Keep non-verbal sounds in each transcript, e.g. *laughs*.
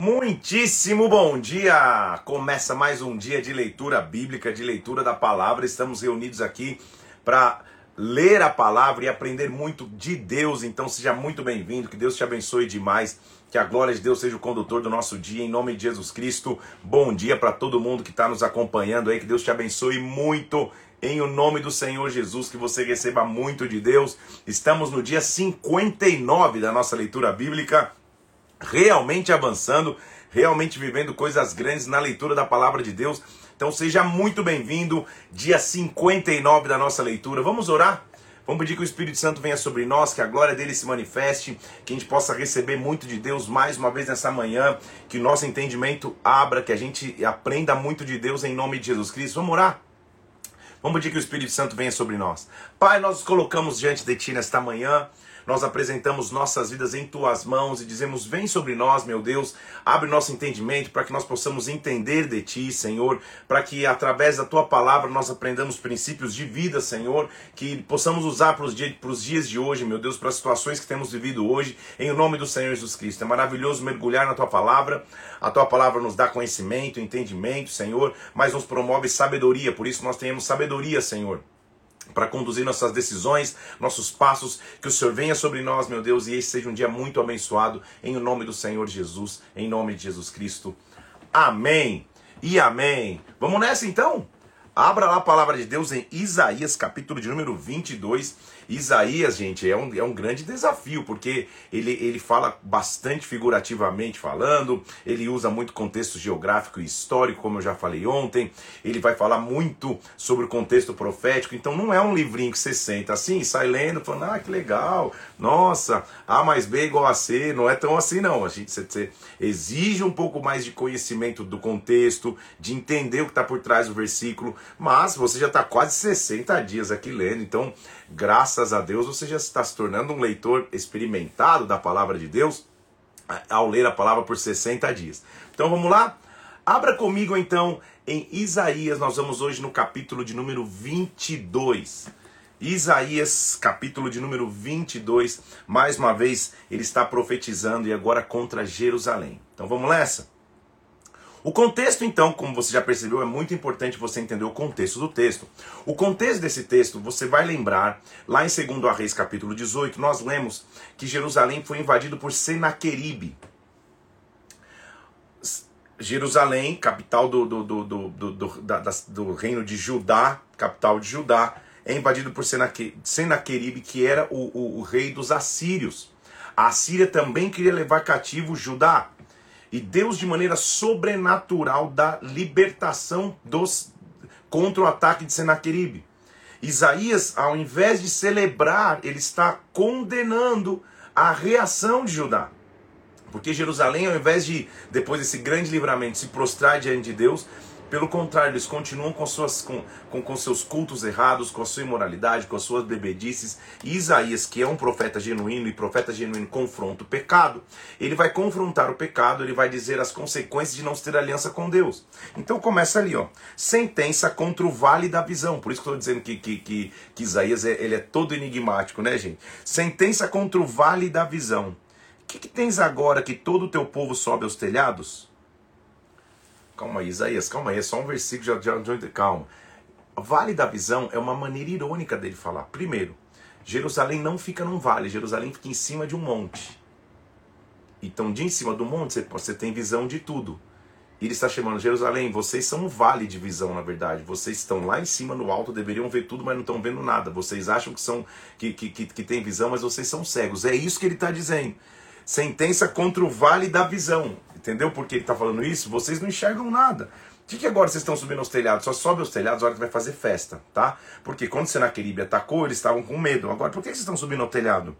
Muitíssimo bom dia! Começa mais um dia de leitura bíblica, de leitura da palavra. Estamos reunidos aqui para ler a palavra e aprender muito de Deus. Então seja muito bem-vindo, que Deus te abençoe demais. Que a glória de Deus seja o condutor do nosso dia, em nome de Jesus Cristo. Bom dia para todo mundo que está nos acompanhando aí. Que Deus te abençoe muito em o nome do Senhor Jesus, que você receba muito de Deus. Estamos no dia 59 da nossa leitura bíblica realmente avançando, realmente vivendo coisas grandes na leitura da palavra de Deus. Então seja muito bem-vindo, dia 59 da nossa leitura. Vamos orar? Vamos pedir que o Espírito Santo venha sobre nós, que a glória dele se manifeste, que a gente possa receber muito de Deus mais uma vez nessa manhã, que o nosso entendimento abra, que a gente aprenda muito de Deus em nome de Jesus Cristo. Vamos orar? Vamos pedir que o Espírito Santo venha sobre nós. Pai, nós nos colocamos diante de Ti nesta manhã nós apresentamos nossas vidas em tuas mãos e dizemos: Vem sobre nós, meu Deus, abre nosso entendimento para que nós possamos entender de ti, Senhor, para que através da tua palavra nós aprendamos princípios de vida, Senhor, que possamos usar para os dias, dias de hoje, meu Deus, para as situações que temos vivido hoje, em nome do Senhor Jesus Cristo. É maravilhoso mergulhar na tua palavra, a tua palavra nos dá conhecimento, entendimento, Senhor, mas nos promove sabedoria, por isso nós tenhamos sabedoria, Senhor para conduzir nossas decisões, nossos passos, que o Senhor venha sobre nós, meu Deus, e esse seja um dia muito abençoado, em nome do Senhor Jesus, em nome de Jesus Cristo. Amém e amém. Vamos nessa então? Abra lá a palavra de Deus em Isaías, capítulo de número 22. Isaías, gente, é um, é um grande desafio, porque ele, ele fala bastante figurativamente falando, ele usa muito contexto geográfico e histórico, como eu já falei ontem, ele vai falar muito sobre o contexto profético, então não é um livrinho que você senta assim, sai lendo, falando, ah, que legal, nossa, A mais B igual a C, não é tão assim não, a gente você, você exige um pouco mais de conhecimento do contexto, de entender o que está por trás do versículo, mas você já está quase 60 dias aqui lendo, então graças a Deus, você já está se tornando um leitor experimentado da palavra de Deus ao ler a palavra por 60 dias. Então vamos lá? Abra comigo então em Isaías, nós vamos hoje no capítulo de número 22. Isaías, capítulo de número 22, mais uma vez ele está profetizando e agora contra Jerusalém. Então vamos nessa? O contexto, então, como você já percebeu, é muito importante você entender o contexto do texto. O contexto desse texto, você vai lembrar, lá em 2 Reis, capítulo 18, nós lemos que Jerusalém foi invadido por Senaqueribe. Jerusalém, capital do, do, do, do, do, do, da, do reino de Judá, capital de Judá, é invadido por Senaqueribe, que era o, o, o rei dos assírios. A Assíria também queria levar cativo Judá. E Deus, de maneira sobrenatural, dá libertação dos contra o ataque de Senaqueribe. Isaías, ao invés de celebrar, ele está condenando a reação de Judá. Porque Jerusalém, ao invés de, depois desse grande livramento, se prostrar diante de Deus, pelo contrário, eles continuam com, suas, com, com, com, seus cultos errados, com a sua imoralidade, com as suas bebedices. E Isaías, que é um profeta genuíno e profeta genuíno confronta o pecado, ele vai confrontar o pecado, ele vai dizer as consequências de não ter aliança com Deus. Então começa ali, ó. Sentença contra o vale da visão. Por isso que estou dizendo que, que, que, que Isaías é, ele é todo enigmático, né, gente? Sentença contra o vale da visão. O que, que tens agora que todo o teu povo sobe aos telhados? Calma aí, Isaías, calma aí, é só um versículo, já, já, já, calma. Vale da visão é uma maneira irônica dele falar. Primeiro, Jerusalém não fica num vale, Jerusalém fica em cima de um monte. Então, de em cima do monte, você, você tem visão de tudo. Ele está chamando Jerusalém, vocês são um vale de visão, na verdade. Vocês estão lá em cima no alto, deveriam ver tudo, mas não estão vendo nada. Vocês acham que são que, que, que, que tem visão, mas vocês são cegos. É isso que ele está dizendo. Sentença contra o vale da visão. Entendeu por que ele está falando isso? Vocês não enxergam nada. O que, que agora vocês estão subindo aos telhados? Só sobe aos telhados na hora que vai fazer festa, tá? Porque quando Senaqueribe atacou, eles estavam com medo. Agora, por que, que vocês estão subindo ao telhado?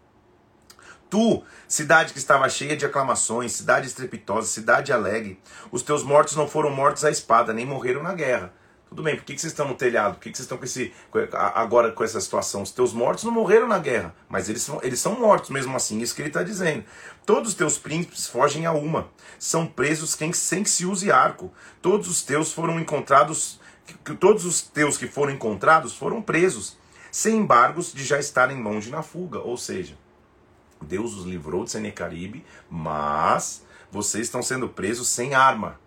Tu, cidade que estava cheia de aclamações, cidade estrepitosa, cidade alegre, os teus mortos não foram mortos à espada, nem morreram na guerra. Tudo bem, por que, que vocês estão no telhado? Por que, que vocês estão com esse, agora com essa situação? Os teus mortos não morreram na guerra, mas eles são, eles são mortos mesmo assim, isso que ele está dizendo. Todos os teus príncipes fogem a uma, são presos quem, sem que se use arco. Todos os teus foram encontrados, todos os teus que foram encontrados foram presos, sem embargos de já estarem longe na fuga. Ou seja, Deus os livrou de Senecaribe, mas vocês estão sendo presos sem arma.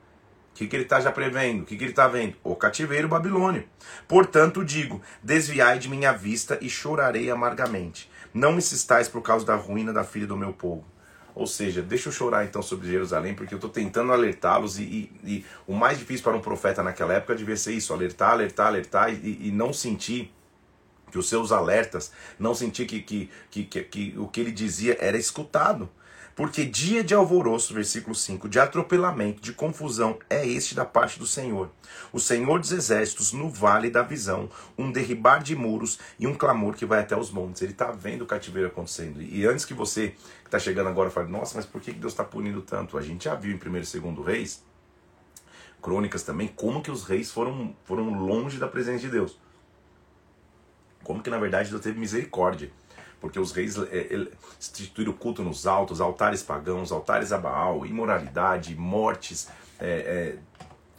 O que, que ele está já prevendo? O que, que ele está vendo? O cativeiro babilônio. Portanto, digo: desviai de minha vista e chorarei amargamente. Não insistais por causa da ruína da filha do meu povo. Ou seja, deixa eu chorar então sobre Jerusalém, porque eu estou tentando alertá-los e, e, e, o mais difícil para um profeta naquela época devia ser isso: alertar, alertar, alertar e, e não sentir que os seus alertas, não sentir que, que, que, que, que o que ele dizia era escutado. Porque dia de alvoroço, versículo 5, de atropelamento, de confusão, é este da parte do Senhor. O Senhor dos exércitos no vale da visão, um derribar de muros e um clamor que vai até os montes. Ele está vendo o cativeiro acontecendo. E antes que você que está chegando agora fale, nossa, mas por que Deus está punindo tanto? A gente já viu em 1 e 2 Reis, crônicas também, como que os reis foram, foram longe da presença de Deus. Como que na verdade Deus teve misericórdia porque os reis é, instituíram o culto nos altos, altares pagãos, altares a Baal, imoralidade, mortes, é,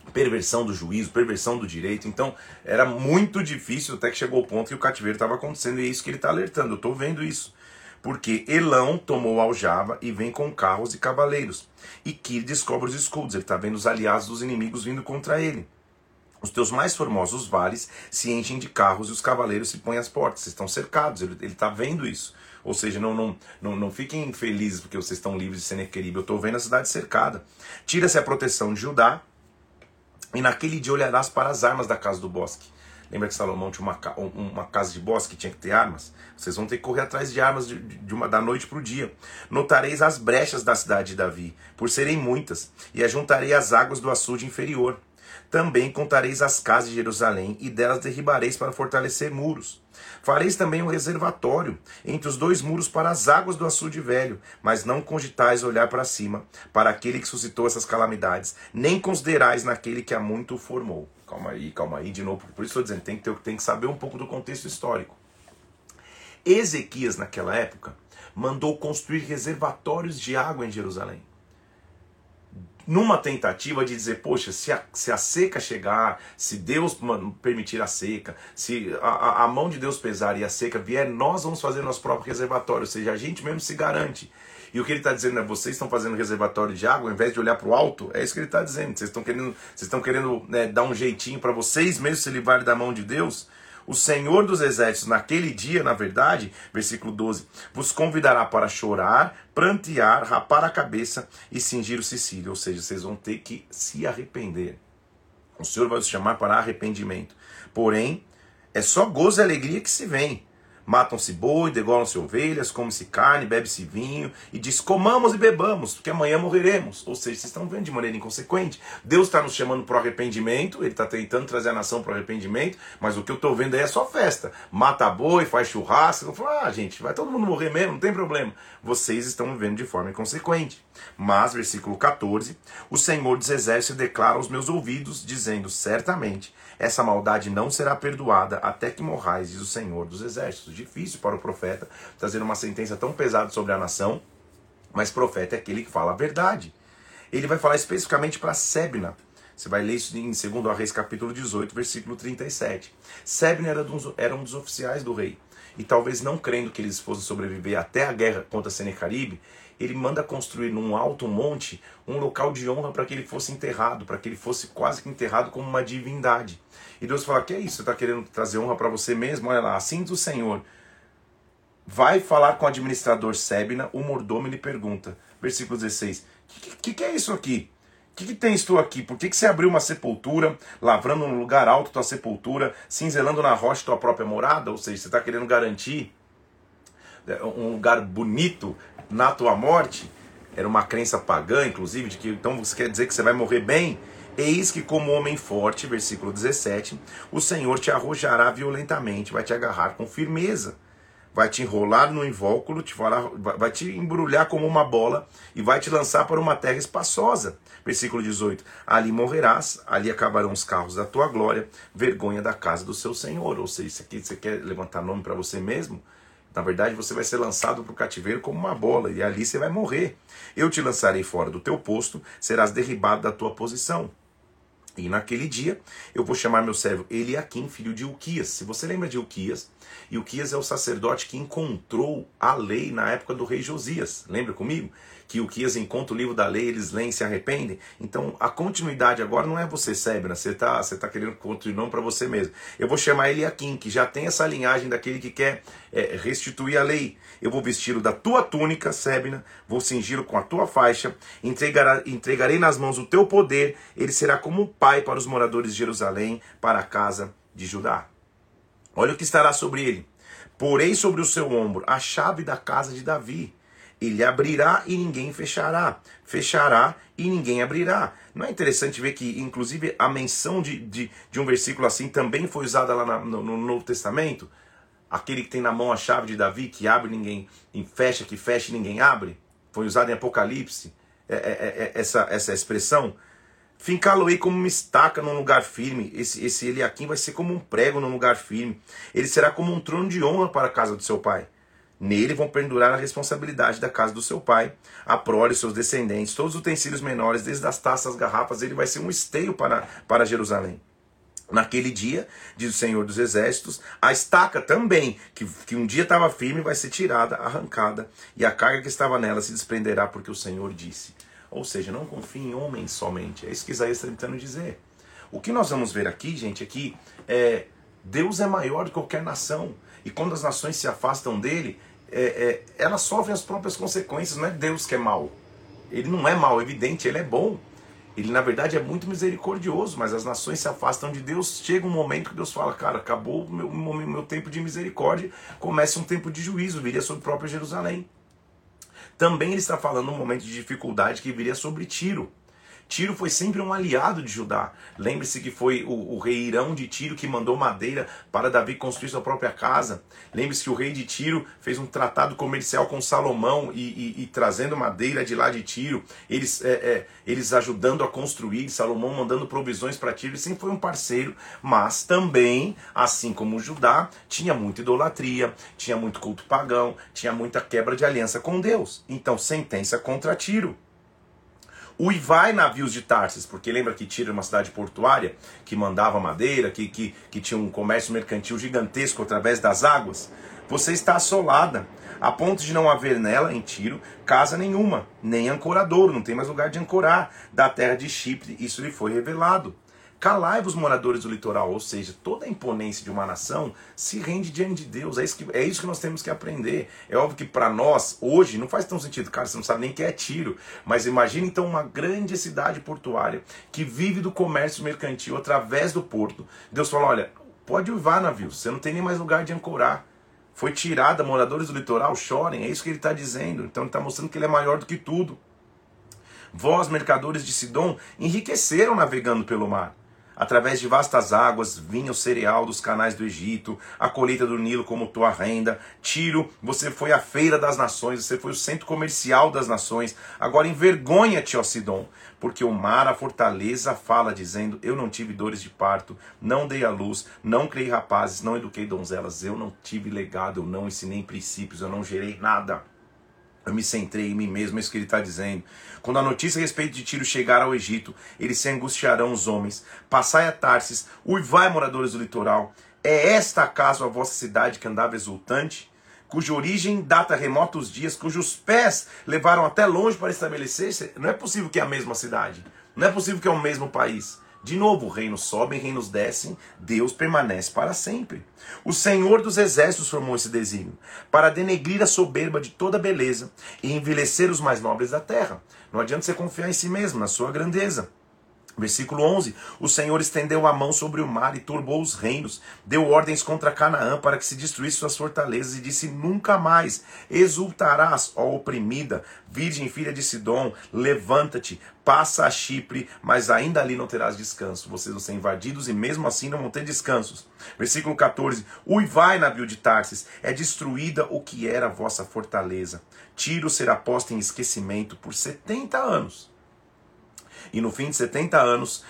é, perversão do juízo, perversão do direito. Então era muito difícil até que chegou o ponto que o cativeiro estava acontecendo e é isso que ele está alertando. Eu estou vendo isso. Porque Elão tomou Aljava e vem com carros e cavaleiros. E Kir descobre os escudos. Ele está vendo os aliados dos inimigos vindo contra ele. Os teus mais formosos vales se enchem de carros e os cavaleiros se põem às portas. Vocês estão cercados, ele está vendo isso. Ou seja, não, não, não, não fiquem felizes porque vocês estão livres de Senequeribe. Eu estou vendo a cidade cercada. Tira-se a proteção de Judá e naquele dia olharás para as armas da casa do bosque. Lembra que Salomão tinha uma, uma casa de bosque que tinha que ter armas? Vocês vão ter que correr atrás de armas de, de uma, da noite para o dia. Notareis as brechas da cidade de Davi, por serem muitas, e ajuntarei as águas do açude inferior. Também contareis as casas de Jerusalém, e delas derribareis para fortalecer muros. Fareis também um reservatório entre os dois muros para as águas do açude velho, mas não cogitais olhar para cima, para aquele que suscitou essas calamidades, nem considerais naquele que há muito formou. Calma aí, calma aí, de novo, por isso estou dizendo, tem que, ter, tem que saber um pouco do contexto histórico. Ezequias, naquela época, mandou construir reservatórios de água em Jerusalém numa tentativa de dizer, poxa, se a, se a seca chegar, se Deus permitir a seca, se a, a mão de Deus pesar e a seca vier, nós vamos fazer nosso próprio reservatório, ou seja, a gente mesmo se garante. E o que ele está dizendo é: vocês estão fazendo reservatório de água, ao invés de olhar para o alto, é isso que ele está dizendo. Vocês estão querendo, vocês estão querendo né, dar um jeitinho para vocês mesmos se livrarem da mão de Deus. O Senhor dos Exércitos, naquele dia, na verdade, versículo 12, vos convidará para chorar, prantear, rapar a cabeça e cingir o cicílio. Ou seja, vocês vão ter que se arrepender. O Senhor vai os chamar para arrependimento. Porém, é só gozo e alegria que se vem. Matam-se boi, degolam-se ovelhas, come-se carne, bebe-se vinho, e diz: comamos e bebamos, porque amanhã morreremos. Ou seja, vocês estão vendo de maneira inconsequente. Deus está nos chamando para o arrependimento, Ele está tentando trazer a nação para o arrependimento, mas o que eu estou vendo aí é só festa. Mata boi, faz churrasco. Eu falo, ah, gente, vai todo mundo morrer mesmo, não tem problema. Vocês estão vivendo de forma inconsequente. Mas, versículo 14: O Senhor dos Exércitos declara aos meus ouvidos, dizendo: certamente essa maldade não será perdoada até que morrais, diz o Senhor dos Exércitos. Difícil para o profeta trazer uma sentença tão pesada sobre a nação, mas profeta é aquele que fala a verdade. Ele vai falar especificamente para Sebna. Você vai ler isso em 2 Reis capítulo 18, versículo 37. Sebna era, era um dos oficiais do rei. E talvez não crendo que eles fossem sobreviver até a guerra contra Senecaribe, ele manda construir num alto monte um local de honra para que ele fosse enterrado, para que ele fosse quase que enterrado como uma divindade. E Deus fala: Que é isso? Você está querendo trazer honra para você mesmo? Olha lá, assim do Senhor. Vai falar com o administrador Sebna, o mordomo lhe pergunta, versículo 16: O que, que, é isso aqui? O que, que tens tu aqui? Por que, que você abriu uma sepultura, lavrando num lugar alto tua sepultura, cinzelando na rocha tua própria morada? Ou seja, você está querendo garantir é, um lugar bonito na tua morte? Era uma crença pagã, inclusive, de que então você quer dizer que você vai morrer bem? Eis que, como homem forte, versículo 17, o Senhor te arrojará violentamente, vai te agarrar com firmeza, vai te enrolar no invólucro, te vai te embrulhar como uma bola e vai te lançar para uma terra espaçosa. Versículo 18: Ali morrerás, ali acabarão os carros da tua glória, vergonha da casa do seu Senhor. Ou seja, isso aqui você quer levantar nome para você mesmo? Na verdade, você vai ser lançado para o cativeiro como uma bola, e ali você vai morrer. Eu te lançarei fora do teu posto, serás derribado da tua posição. E naquele dia eu vou chamar meu servo Eliakim, filho de Uquias. Se você lembra de Uquias, Uquias é o sacerdote que encontrou a lei na época do rei Josias. Lembra comigo? Que o que encontra o livro da lei, eles leem e se arrependem. Então a continuidade agora não é você, Sebna, você está você tá querendo continuar para você mesmo. Eu vou chamar ele Eliakim, que já tem essa linhagem daquele que quer é, restituir a lei. Eu vou vesti-lo da tua túnica, Sebna, vou cingi-lo com a tua faixa, entregará, entregarei nas mãos o teu poder, ele será como um pai para os moradores de Jerusalém, para a casa de Judá. Olha o que estará sobre ele. Porei sobre o seu ombro a chave da casa de Davi. Ele abrirá e ninguém fechará. Fechará e ninguém abrirá. Não é interessante ver que, inclusive, a menção de, de, de um versículo assim também foi usada lá na, no, no, Novo Testamento? Aquele que tem na mão a chave de Davi, que abre ninguém, e fecha, que fecha e ninguém abre. Foi usado em Apocalipse, é, é, é, é essa, essa expressão. Fincá-lo-ei como uma estaca num lugar firme. Esse, esse Eliakim vai ser como um prego num lugar firme. Ele será como um trono de honra para a casa do seu pai. Nele vão pendurar a responsabilidade da casa do seu pai, a prole, seus descendentes, todos os utensílios menores, desde as taças, as garrafas, ele vai ser um esteio para, para Jerusalém. Naquele dia, diz o Senhor dos Exércitos, a estaca também, que, que um dia estava firme, vai ser tirada, arrancada, e a carga que estava nela se desprenderá, porque o Senhor disse. Ou seja, não confie em homens somente. É isso que Isaías está tentando dizer. O que nós vamos ver aqui, gente, é que é, Deus é maior do que qualquer nação. E quando as nações se afastam dele, é, é, elas sofrem as próprias consequências. Não é Deus que é mal. Ele não é mal, evidente, ele é bom. Ele, na verdade, é muito misericordioso, mas as nações se afastam de Deus. Chega um momento que Deus fala: Cara, acabou o meu, meu tempo de misericórdia, começa um tempo de juízo, viria sobre o próprio Jerusalém. Também ele está falando um momento de dificuldade que viria sobre Tiro. Tiro foi sempre um aliado de Judá. Lembre-se que foi o, o, rei Irão de Tiro que mandou madeira para Davi construir sua própria casa. Lembre-se que o rei de Tiro fez um tratado comercial com Salomão e, e, e trazendo madeira de lá de Tiro, eles, é, é, eles ajudando a construir, Salomão mandando provisões para Tiro. Ele sempre foi um parceiro, mas também, assim como Judá, tinha muita idolatria, tinha muito culto pagão, tinha muita quebra de aliança com Deus. Então, sentença contra Tiro. Uivai navios de Tarsis, porque lembra que Tiro era uma cidade portuária que mandava madeira, que, que, que tinha um comércio mercantil gigantesco através das águas. Você está assolada, a ponto de não haver nela, em Tiro, casa nenhuma, nem ancoradouro, não tem mais lugar de ancorar. Da terra de Chipre, isso lhe foi revelado. Calai-vos, moradores do litoral, ou seja, toda a imponência de uma nação se rende diante de Deus. É isso que, é isso que nós temos que aprender. É óbvio que para nós, hoje, não faz tão sentido, cara, você não sabe nem que é tiro. Mas imagine então uma grande cidade portuária que vive do comércio mercantil através do porto. Deus fala: olha, pode uivar navio, você não tem nem mais lugar de ancorar. Foi tirada, moradores do litoral chorem, é isso que ele está dizendo. Então ele está mostrando que ele é maior do que tudo. Vós, mercadores de Sidom, enriqueceram navegando pelo mar. Através de vastas águas vinha o cereal dos canais do Egito, a colheita do Nilo como tua renda. Tiro, você foi a feira das nações, você foi o centro comercial das nações. Agora envergonha-te, ó Sidom, porque o mar, a fortaleza, fala dizendo: Eu não tive dores de parto, não dei a luz, não criei rapazes, não eduquei donzelas, eu não tive legado, eu não ensinei princípios, eu não gerei nada. Eu me centrei em mim mesmo, é isso que ele está dizendo. Quando a notícia a respeito de Tiro chegar ao Egito, eles se angustiarão os homens. Passai a Tarsis, uivai, moradores do litoral. É esta acaso a vossa cidade que andava exultante? Cuja origem data remotos dias, cujos pés levaram até longe para estabelecer-se? Não é possível que é a mesma cidade. Não é possível que é o mesmo país. De novo, reinos sobem, reinos descem, Deus permanece para sempre. O Senhor dos Exércitos formou esse desígnio, para denegrir a soberba de toda beleza e envelhecer os mais nobres da terra. Não adianta você confiar em si mesmo, na sua grandeza. Versículo 11: O Senhor estendeu a mão sobre o mar e turbou os reinos, deu ordens contra Canaã para que se destruísse suas fortalezas e disse: Nunca mais exultarás, ó oprimida, virgem filha de Sidom, levanta-te, passa a Chipre, mas ainda ali não terás descanso. Vocês vão ser invadidos e mesmo assim não vão ter descansos. Versículo 14: Uivai, navio de Tarsis, é destruída o que era vossa fortaleza. Tiro será posta em esquecimento por 70 anos e no fim de 70 anos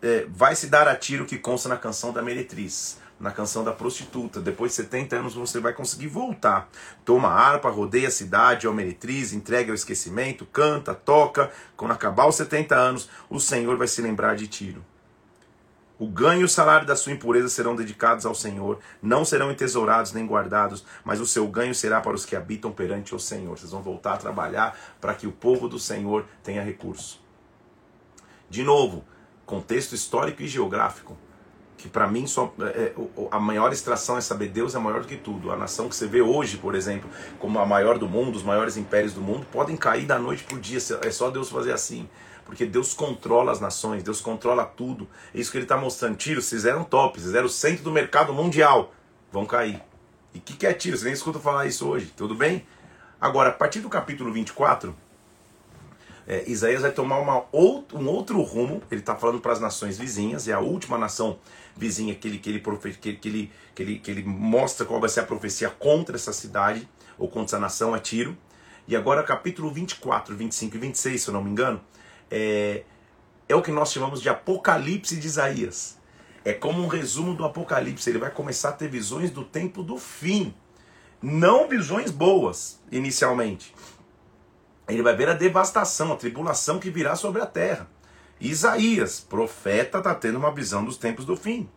é, vai se dar a tiro que consta na canção da meretriz, na canção da prostituta. Depois de 70 anos você vai conseguir voltar. Toma harpa, rodeia a cidade, ó meretriz, entregue ao esquecimento, canta, toca. Quando acabar os 70 anos, o Senhor vai se lembrar de Tiro. O ganho e o salário da sua impureza serão dedicados ao Senhor, não serão entesourados nem guardados, mas o seu ganho será para os que habitam perante o Senhor. Vocês vão voltar a trabalhar para que o povo do Senhor tenha recurso. De novo, contexto histórico e geográfico que para mim só, é, é a maior extração é saber Deus é maior do que tudo. A nação que você vê hoje, por exemplo, como a maior do mundo, os maiores impérios do mundo, podem cair da noite para o dia. É só Deus fazer assim. Porque Deus controla as nações, Deus controla tudo. É isso que ele está mostrando. Tiro, vocês eram top, vocês eram o centro do mercado mundial. Vão cair. E o que, que é tiro? Você nem escuta falar isso hoje, tudo bem? Agora, a partir do capítulo 24, é, Isaías vai tomar uma outro, um outro rumo. Ele está falando para as nações vizinhas, e a última nação vizinha que ele, que, ele, que, ele, que, ele, que, ele, que ele mostra qual vai ser a profecia contra essa cidade, ou contra essa nação, é Tiro. E agora, capítulo 24, 25 e 26, se eu não me engano, é, é o que nós chamamos de Apocalipse de Isaías. É como um resumo do Apocalipse. Ele vai começar a ter visões do tempo do fim. Não visões boas, inicialmente. Ele vai ver a devastação, a tribulação que virá sobre a terra. Isaías, profeta, está tendo uma visão dos tempos do fim.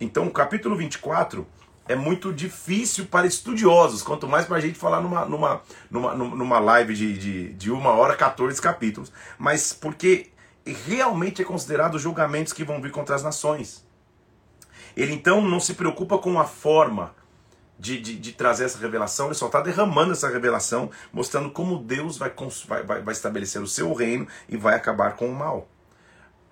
Então, o capítulo 24 é muito difícil para estudiosos, quanto mais para a gente falar numa, numa, numa, numa live de, de, de uma hora, 14 capítulos. Mas porque realmente é considerado julgamentos que vão vir contra as nações. Ele então não se preocupa com a forma de, de, de trazer essa revelação, ele só está derramando essa revelação, mostrando como Deus vai, vai, vai estabelecer o seu reino e vai acabar com o mal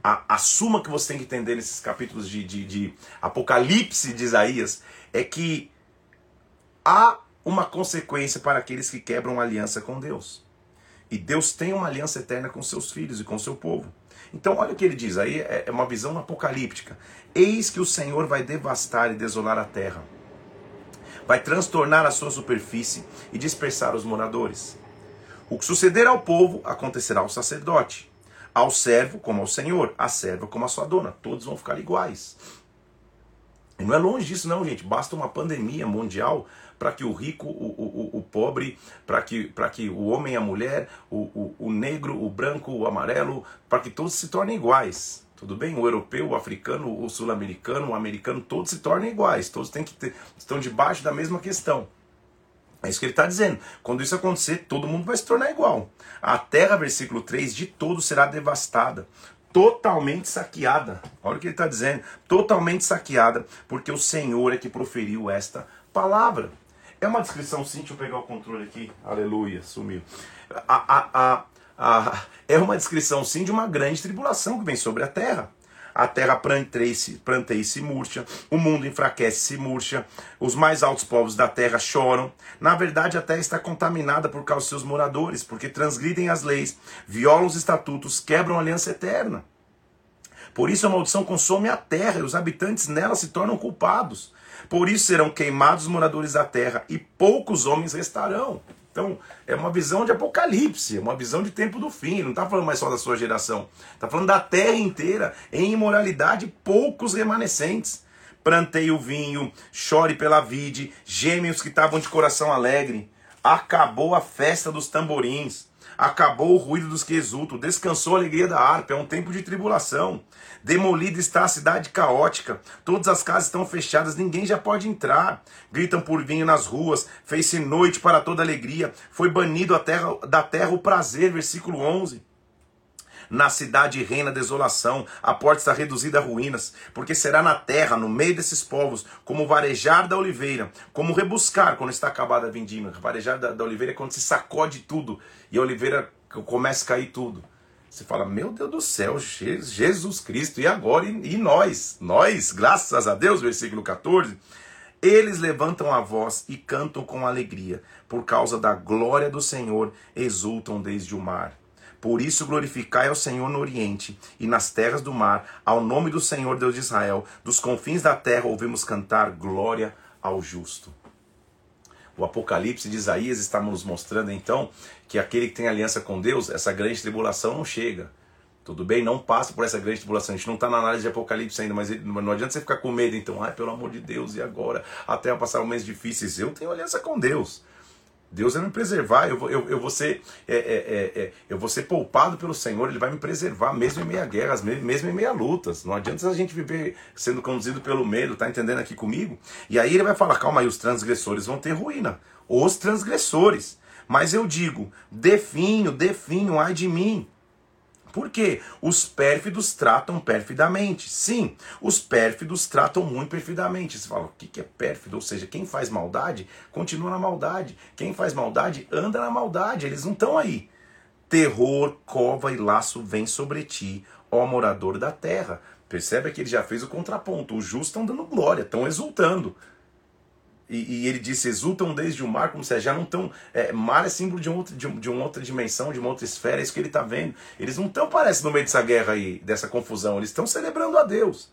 a, a suma que você tem que entender nesses capítulos de, de, de Apocalipse de Isaías é que há uma consequência para aqueles que quebram aliança com Deus. E Deus tem uma aliança eterna com seus filhos e com seu povo. Então, olha o que ele diz aí, é, é uma visão apocalíptica. Eis que o Senhor vai devastar e desolar a terra, vai transtornar a sua superfície e dispersar os moradores. O que suceder ao povo acontecerá ao sacerdote, ao servo como ao senhor, à serva como à sua dona. Todos vão ficar iguais. E não é longe disso, não, gente. Basta uma pandemia mundial para que o rico, o, o, o pobre, para que, que o homem a mulher, o, o, o negro, o branco, o amarelo, para que todos se tornem iguais. Tudo bem? O europeu, o africano, o sul-americano, o americano, todos se tornem iguais. Todos têm que ter, estão debaixo da mesma questão. É isso que ele está dizendo. Quando isso acontecer, todo mundo vai se tornar igual. A terra, versículo 3, de todo será devastada, totalmente saqueada. Olha o que ele está dizendo: totalmente saqueada, porque o Senhor é que proferiu esta palavra. É uma descrição, sim, deixa eu pegar o controle aqui. Aleluia, sumiu. A, a, a, é uma descrição, sim, de uma grande tribulação que vem sobre a terra a terra planteia-se planteia se murcha, o mundo enfraquece se murcha, os mais altos povos da terra choram. Na verdade, a terra está contaminada por causa dos seus moradores, porque transgridem as leis, violam os estatutos, quebram a aliança eterna. Por isso a maldição consome a terra e os habitantes nela se tornam culpados. Por isso serão queimados os moradores da terra e poucos homens restarão. Então, é uma visão de apocalipse, é uma visão de tempo do fim. Não está falando mais só da sua geração. Está falando da terra inteira, em imoralidade, poucos remanescentes. Plantei o vinho, chore pela vide, gemem os que estavam de coração alegre. Acabou a festa dos tamborins. Acabou o ruído dos que exultam, descansou a alegria da harpa, é um tempo de tribulação. Demolida está a cidade caótica, todas as casas estão fechadas, ninguém já pode entrar. Gritam por vinho nas ruas, fez-se noite para toda alegria, foi banido terra, da terra o prazer, versículo 11. Na cidade reina desolação, a porta está reduzida a ruínas, porque será na terra, no meio desses povos, como varejar da oliveira, como rebuscar quando está acabada a vindima. Varejar da, da oliveira é quando se sacode tudo e a oliveira começa a cair tudo. Você fala, meu Deus do céu, Jesus Cristo, e agora? E, e nós? Nós, graças a Deus, versículo 14. Eles levantam a voz e cantam com alegria, por causa da glória do Senhor, exultam desde o mar. Por isso glorificai ao Senhor no Oriente e nas terras do mar, ao nome do Senhor Deus de Israel. Dos confins da terra ouvimos cantar glória ao justo. O Apocalipse de Isaías está nos mostrando então que aquele que tem aliança com Deus, essa grande tribulação não chega. Tudo bem? Não passa por essa grande tribulação. A gente não está na análise de Apocalipse ainda, mas não adianta você ficar com medo, então, ai, pelo amor de Deus, e agora? Até passar momentos difíceis. Eu tenho aliança com Deus. Deus vai me preservar, eu vou, eu, eu vou ser é, é, é, é, eu vou ser poupado pelo Senhor, Ele vai me preservar, mesmo em meia guerra, mesmo em meia lutas. Não adianta a gente viver sendo conduzido pelo medo, tá entendendo aqui comigo? E aí ele vai falar, calma aí, os transgressores vão ter ruína. Os transgressores. Mas eu digo, definho, definho, ai de mim. Porque os pérfidos tratam perfidamente. Sim, os pérfidos tratam muito perfidamente. Você fala, o que é pérfido? Ou seja, quem faz maldade, continua na maldade. Quem faz maldade, anda na maldade. Eles não estão aí. Terror, cova e laço vem sobre ti, ó morador da terra. Percebe que ele já fez o contraponto. Os justos estão dando glória, estão exultando. E, e, ele disse: exultam desde o mar, como se já não estão. É, mar é símbolo de, um outro, de, de uma outra dimensão, de uma outra esfera, é isso que ele está vendo. Eles não estão, parece, no meio dessa guerra aí, dessa confusão, eles estão celebrando a Deus.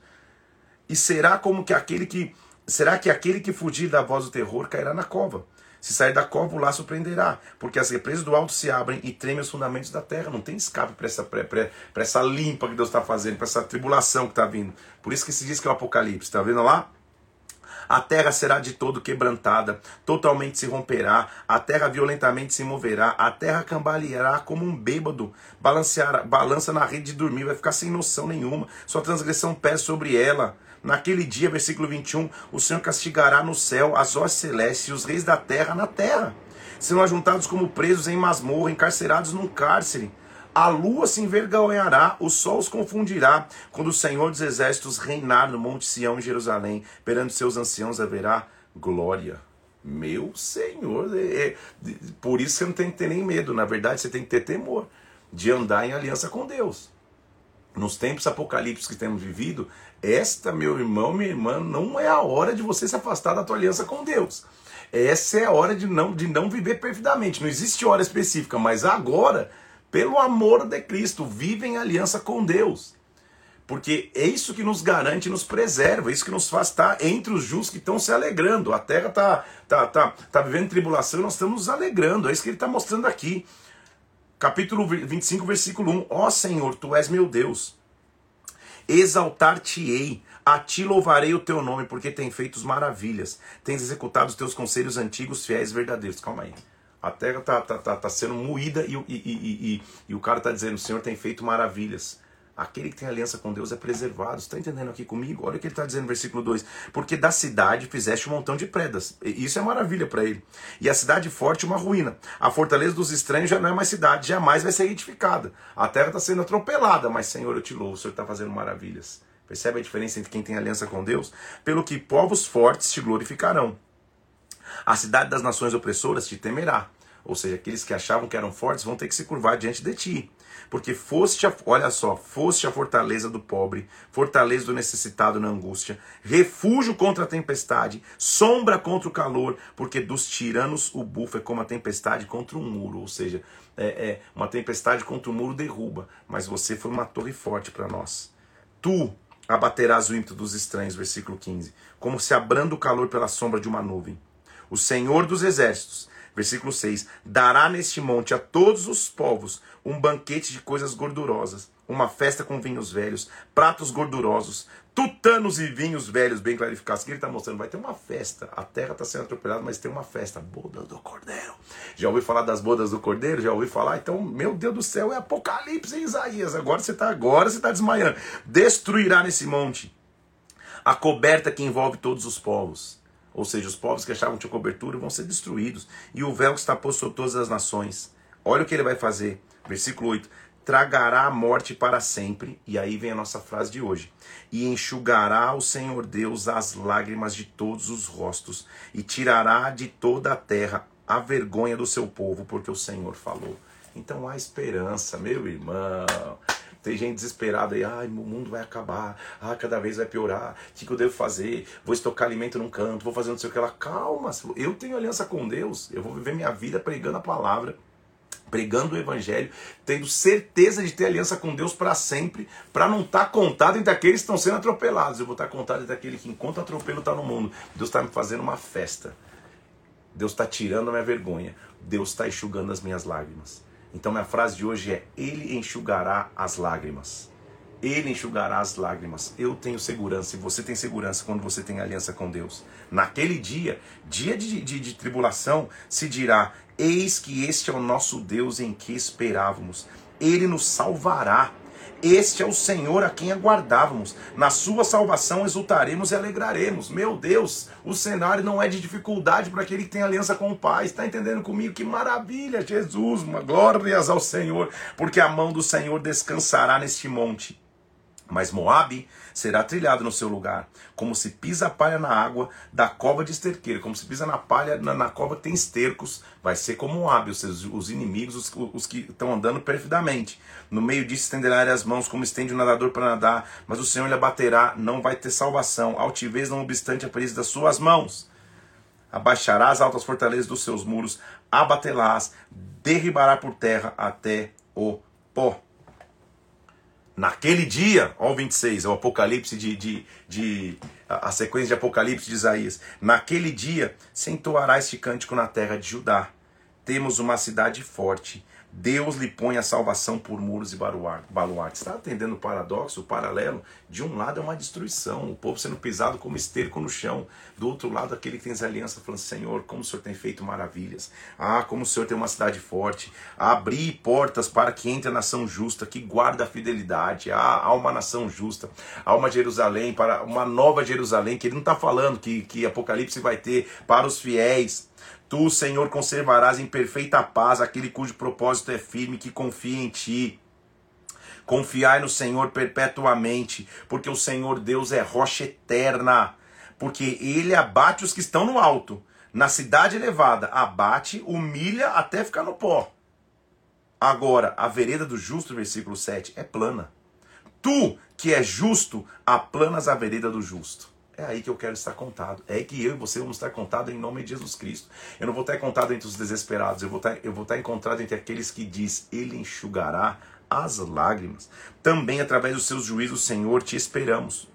E será como que aquele que. Será que aquele que fugir da voz do terror cairá na cova? Se sair da cova, o laço prenderá, porque as represas do alto se abrem e tremem os fundamentos da terra. Não tem escape para essa, essa limpa que Deus está fazendo, para essa tribulação que está vindo. Por isso que se diz que é o Apocalipse. Está vendo lá? A terra será de todo quebrantada, totalmente se romperá, a terra violentamente se moverá, a terra cambaleará como um bêbado, balanceará, balança na rede de dormir, vai ficar sem noção nenhuma, sua transgressão pesa sobre ela. Naquele dia, versículo 21, o Senhor castigará no céu as hostes celestes e os reis da terra na terra. Serão ajuntados como presos em masmorra, encarcerados num cárcere. A lua se envergonhará, o sol os confundirá, quando o Senhor dos Exércitos reinar no Monte Sião em Jerusalém, perante seus anciãos haverá glória. Meu Senhor, é, é, por isso você não tem que ter nem medo, na verdade você tem que ter temor de andar em aliança com Deus. Nos tempos apocalípticos que temos vivido, esta, meu irmão, minha irmã, não é a hora de você se afastar da tua aliança com Deus. Essa é a hora de não, de não viver perfeitamente. Não existe hora específica, mas agora pelo amor de Cristo, vivem em aliança com Deus. Porque é isso que nos garante, nos preserva, é isso que nos faz estar entre os justos que estão se alegrando. A terra está tá, tá, tá vivendo tribulação e nós estamos nos alegrando. É isso que ele está mostrando aqui. Capítulo 25, versículo 1. Ó Senhor, tu és meu Deus. Exaltar-te-ei, a ti louvarei o teu nome, porque tem feito maravilhas. Tens executado os teus conselhos antigos, fiéis e verdadeiros. Calma aí. A terra está tá, tá, tá sendo moída e, e, e, e, e o cara está dizendo: o Senhor tem feito maravilhas. Aquele que tem aliança com Deus é preservado. Está entendendo aqui comigo? Olha o que ele está dizendo no versículo 2. Porque da cidade fizeste um montão de predas. Isso é maravilha para ele. E a cidade forte uma ruína. A fortaleza dos estranhos já não é mais cidade, jamais vai ser edificada. A terra está sendo atropelada, mas Senhor, eu te louvo, o Senhor está fazendo maravilhas. Percebe a diferença entre quem tem aliança com Deus? Pelo que povos fortes te glorificarão. A cidade das nações opressoras te temerá. Ou seja, aqueles que achavam que eram fortes vão ter que se curvar diante de ti. Porque foste, a, olha só, foste a fortaleza do pobre, fortaleza do necessitado na angústia, refúgio contra a tempestade, sombra contra o calor, porque dos tiranos o bufo é como a tempestade contra um muro. Ou seja, é, é uma tempestade contra o um muro derruba, mas você foi uma torre forte para nós. Tu abaterás o ímpeto dos estranhos, versículo 15, como se abranda o calor pela sombra de uma nuvem. O Senhor dos exércitos, versículo 6, dará neste monte a todos os povos um banquete de coisas gordurosas, uma festa com vinhos velhos, pratos gordurosos, tutanos e vinhos velhos bem clarificados. O que ele está mostrando? Vai ter uma festa. A terra está sendo atropelada, mas tem uma festa. Bodas do Cordeiro. Já ouviu falar das bodas do Cordeiro? Já ouviu falar? Então, meu Deus do céu, é Apocalipse em Isaías. Agora você está agora você está desmaiando. Destruirá nesse monte a coberta que envolve todos os povos ou seja, os povos que achavam que tinha cobertura vão ser destruídos, e o véu que está posto sobre todas as nações. Olha o que ele vai fazer, versículo 8: tragará a morte para sempre, e aí vem a nossa frase de hoje: e enxugará o Senhor Deus as lágrimas de todos os rostos, e tirará de toda a terra a vergonha do seu povo, porque o Senhor falou. Então há esperança, meu irmão. Tem gente desesperada aí, ai, o mundo vai acabar, ah, cada vez vai piorar, o que, que eu devo fazer? Vou estocar alimento num canto, vou fazer não sei o que lá. Calma, eu tenho aliança com Deus, eu vou viver minha vida pregando a palavra pregando o evangelho, tendo certeza de ter aliança com Deus para sempre, para não estar tá contado entre aqueles que estão sendo atropelados. Eu vou estar tá contado entre aquele que enquanto atropelo está no mundo. Deus está me fazendo uma festa. Deus está tirando a minha vergonha. Deus está enxugando as minhas lágrimas. Então minha frase de hoje é: Ele enxugará as lágrimas. Ele enxugará as lágrimas. Eu tenho segurança e você tem segurança quando você tem aliança com Deus. Naquele dia, dia de, de, de tribulação, se dirá: Eis que este é o nosso Deus em que esperávamos. Ele nos salvará. Este é o Senhor a quem aguardávamos. Na sua salvação exultaremos e alegraremos. Meu Deus, o cenário não é de dificuldade para aquele que tem aliança com o Pai. Está entendendo comigo? Que maravilha, Jesus! Uma glórias ao Senhor, porque a mão do Senhor descansará neste monte. Mas Moabe será trilhado no seu lugar, como se pisa a palha na água da cova de esterqueiro, como se pisa na palha na, na cova que tem estercos, vai ser como Moabe, os, os inimigos, os, os que estão andando perfidamente. No meio disso estenderá as mãos, como estende o nadador para nadar, mas o Senhor lhe abaterá, não vai ter salvação, altivez não obstante a perícia das suas mãos. Abaixará as altas fortalezas dos seus muros, abatelás, derribará por terra até o pó. Naquele dia, ó o 26, é o Apocalipse de, de, de a, a sequência de Apocalipse de Isaías. Naquele dia se entoará este cântico na terra de Judá. Temos uma cidade forte Deus lhe põe a salvação por muros e baluartes. Está atendendo o paradoxo, o paralelo? De um lado é uma destruição, o povo sendo pisado como esterco no chão. Do outro lado, aquele que tem as alianças falando: Senhor, como o Senhor tem feito maravilhas. Ah, como o Senhor tem uma cidade forte. Abrir portas para que entre a nação justa, que guarda a fidelidade. Ah, há uma nação justa. Há uma Jerusalém, para uma nova Jerusalém, que ele não está falando que, que Apocalipse vai ter para os fiéis Tu, Senhor, conservarás em perfeita paz aquele cujo propósito é firme, que confia em ti. Confiai no Senhor perpetuamente, porque o Senhor Deus é rocha eterna, porque ele abate os que estão no alto. Na cidade elevada, abate, humilha até ficar no pó. Agora, a vereda do justo, versículo 7, é plana. Tu, que é justo, aplanas a vereda do justo. É aí que eu quero estar contado. É aí que eu e você vamos estar contados em nome de Jesus Cristo. Eu não vou estar contado entre os desesperados, eu vou estar, eu vou estar encontrado entre aqueles que diz, Ele enxugará as lágrimas. Também através dos seus juízos, Senhor, te esperamos.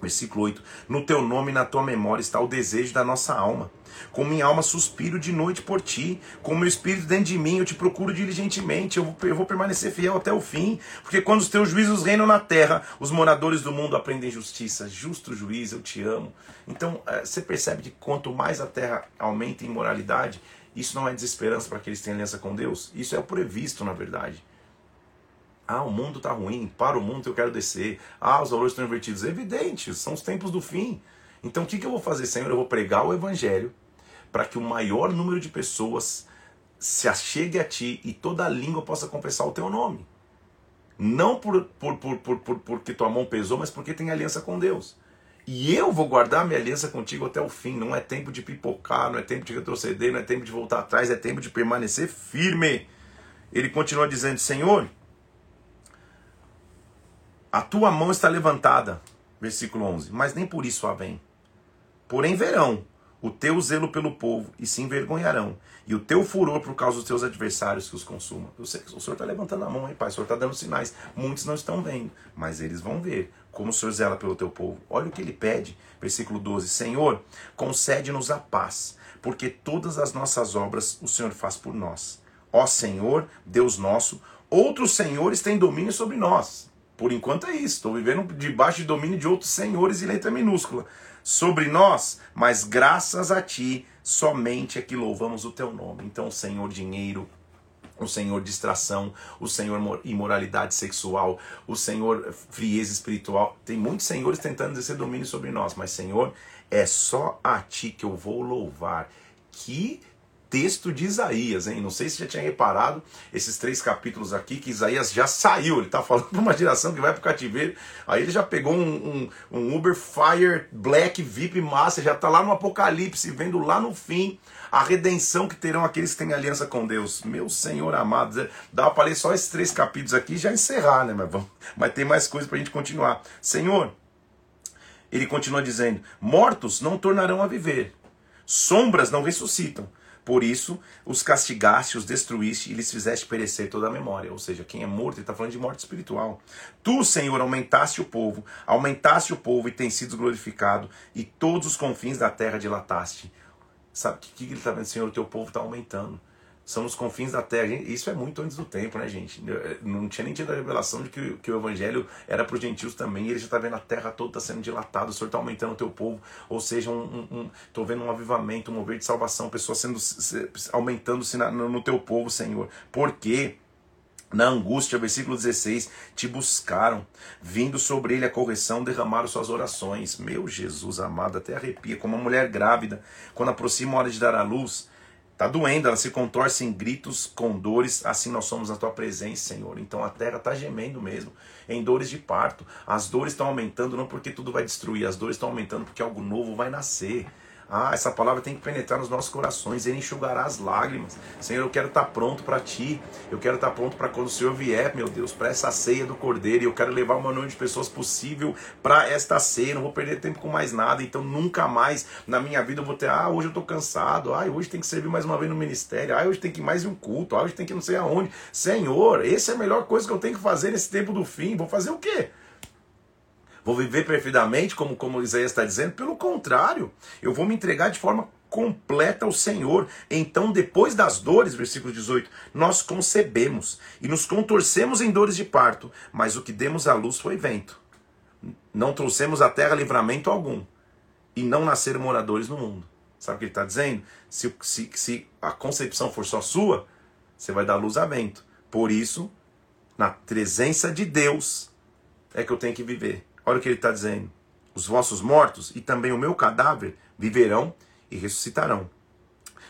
Versículo 8: No teu nome e na tua memória está o desejo da nossa alma. Com minha alma suspiro de noite por ti, com meu espírito dentro de mim eu te procuro diligentemente, eu vou, eu vou permanecer fiel até o fim, porque quando os teus juízos reinam na terra, os moradores do mundo aprendem justiça, justo juiz, eu te amo. Então eh, você percebe que quanto mais a terra aumenta em moralidade, isso não é desesperança para aqueles que têm aliança com Deus, isso é o previsto na verdade. Ah, o mundo está ruim, para o mundo eu quero descer. Ah, os valores estão invertidos. Evidente, são os tempos do fim. Então o que, que eu vou fazer, Senhor? Eu vou pregar o Evangelho para que o maior número de pessoas se achegue a Ti e toda a língua possa confessar o Teu nome. Não por, por, por, por, por, porque tua mão pesou, mas porque tem aliança com Deus. E eu vou guardar minha aliança contigo até o fim. Não é tempo de pipocar, não é tempo de retroceder, não é tempo de voltar atrás, é tempo de permanecer firme. Ele continua dizendo: Senhor, a tua mão está levantada, versículo 11, mas nem por isso a vem. Porém verão o teu zelo pelo povo e se envergonharão, e o teu furor por causa dos teus adversários que os consumam. Eu sei que o Senhor está levantando a mão, hein, Pai? O Senhor está dando sinais. Muitos não estão vendo, mas eles vão ver como o Senhor zela pelo teu povo. Olha o que ele pede, versículo 12: Senhor, concede-nos a paz, porque todas as nossas obras o Senhor faz por nós. Ó Senhor, Deus nosso, outros senhores têm domínio sobre nós. Por enquanto é isso. Estou vivendo debaixo de domínio de outros senhores e letra minúscula. Sobre nós, mas graças a ti, somente é que louvamos o teu nome. Então, Senhor, dinheiro, o Senhor distração, o Senhor imoralidade sexual, o Senhor frieza espiritual. Tem muitos senhores tentando exercer domínio sobre nós, mas Senhor, é só a ti que eu vou louvar. Que texto de Isaías, hein? Não sei se já tinha reparado esses três capítulos aqui, que Isaías já saiu, ele está falando para uma geração que vai para o cativeiro, aí ele já pegou um, um, um, Uber Fire Black VIP Massa, já está lá no Apocalipse, vendo lá no fim a redenção que terão aqueles que têm aliança com Deus. Meu Senhor amado, dá para ler só esses três capítulos aqui e já encerrar, né? Mas, vamos, mas tem mais coisa para a gente continuar. Senhor, ele continua dizendo: mortos não tornarão a viver, sombras não ressuscitam por isso, os castigaste, os destruíste e lhes fizeste perecer toda a memória. Ou seja, quem é morto, ele está falando de morte espiritual. Tu, Senhor, aumentaste o povo, aumentaste o povo e tem sido glorificado, e todos os confins da terra dilataste. Sabe o que, que ele está vendo? Senhor, o teu povo está aumentando. São os confins da terra. Isso é muito antes do tempo, né, gente? Eh, não tinha nem tido a revelação de que, que o evangelho era para os gentios também. E ele já está vendo a terra toda sendo dilatada, o Senhor está aumentando o teu povo. Ou seja, um, um, um, vendo um avivamento, um mover de salvação, pessoas sendo aumentando-se no teu povo, Senhor. Por quê? Na angústia, versículo 16, te buscaram, vindo sobre ele a correção, derramaram suas orações. Meu Jesus amado, até arrepia, como uma mulher grávida, quando aproxima a hora de dar à luz, Está doendo, ela se contorce em gritos com dores, assim nós somos na tua presença, Senhor. Então a terra está gemendo mesmo, em dores de parto. As dores estão aumentando não porque tudo vai destruir, as dores estão aumentando porque algo novo vai nascer. Ah, essa palavra tem que penetrar nos nossos corações, ele enxugará as lágrimas. Senhor, eu quero estar pronto para ti. Eu quero estar pronto para quando o Senhor vier, meu Deus, para essa ceia do Cordeiro. E eu quero levar o maior número de pessoas possível para esta ceia. Não vou perder tempo com mais nada. Então nunca mais na minha vida eu vou ter, ah, hoje eu estou cansado. Ah, hoje tem que servir mais uma vez no ministério. Ah, hoje tem que ir mais um culto. Ah, hoje tem que não sei aonde. Senhor, essa é a melhor coisa que eu tenho que fazer nesse tempo do fim. Vou fazer o quê? Vou viver perfeitamente, como, como Isaías está dizendo? Pelo contrário, eu vou me entregar de forma completa ao Senhor. Então, depois das dores, versículo 18, nós concebemos e nos contorcemos em dores de parto, mas o que demos à luz foi vento. Não trouxemos à terra livramento algum, e não nasceram moradores no mundo. Sabe o que ele está dizendo? Se, se, se a concepção for só sua, você vai dar luz a vento. Por isso, na presença de Deus, é que eu tenho que viver. Olha o que ele está dizendo. Os vossos mortos e também o meu cadáver viverão e ressuscitarão.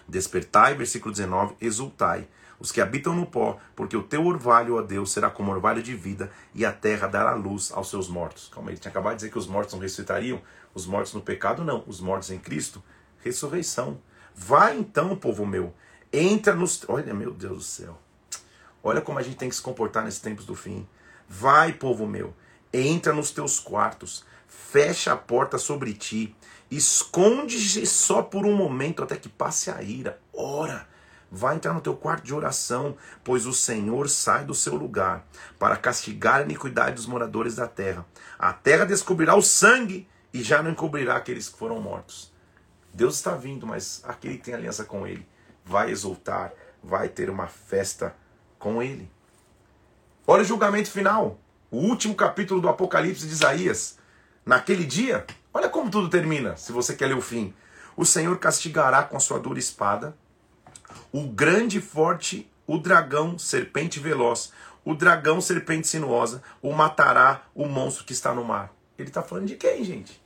Despertai, versículo 19, exultai, os que habitam no pó, porque o teu orvalho, ó Deus, será como orvalho de vida, e a terra dará luz aos seus mortos. Calma, ele tinha acabado de dizer que os mortos não ressuscitariam, os mortos no pecado não, os mortos em Cristo, ressurreição. Vai então, povo meu, entra nos. Olha, meu Deus do céu. Olha como a gente tem que se comportar nesses tempos do fim. Vai, povo meu, entra nos teus quartos, fecha a porta sobre ti, esconde-se só por um momento até que passe a ira. Ora, vai entrar no teu quarto de oração, pois o Senhor sai do seu lugar para castigar a iniquidade dos moradores da terra. A terra descobrirá o sangue e já não encobrirá aqueles que foram mortos. Deus está vindo, mas aquele que tem aliança com ele vai exultar, vai ter uma festa com ele. Olha o julgamento final o último capítulo do Apocalipse de Isaías. Naquele dia, olha como tudo termina, se você quer ler o fim. O Senhor castigará com sua dura espada o grande e forte, o dragão, serpente veloz, o dragão, serpente sinuosa, o matará o monstro que está no mar. Ele está falando de quem, gente?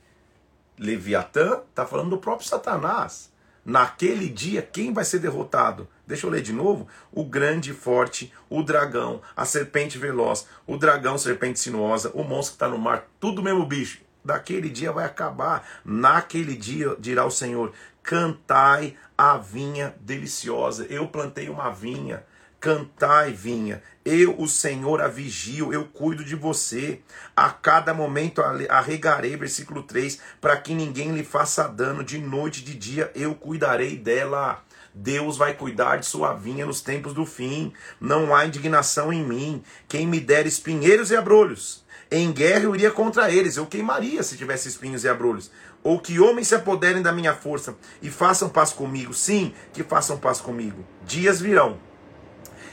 Leviatã está falando do próprio Satanás. Naquele dia, quem vai ser derrotado? Deixa eu ler de novo. O grande forte, o dragão, a serpente veloz, o dragão, serpente sinuosa, o monstro que está no mar, tudo mesmo bicho. Daquele dia vai acabar. Naquele dia, dirá o Senhor: cantai a vinha deliciosa. Eu plantei uma vinha Cantai, vinha, eu, o Senhor, a vigio, eu cuido de você. A cada momento arregarei, versículo 3, para que ninguém lhe faça dano, de noite e de dia eu cuidarei dela. Deus vai cuidar de sua vinha nos tempos do fim. Não há indignação em mim. Quem me der espinheiros e abrolhos, em guerra eu iria contra eles. Eu queimaria se tivesse espinhos e abrolhos. Ou que homens se apoderem da minha força e façam paz comigo. Sim, que façam paz comigo. Dias virão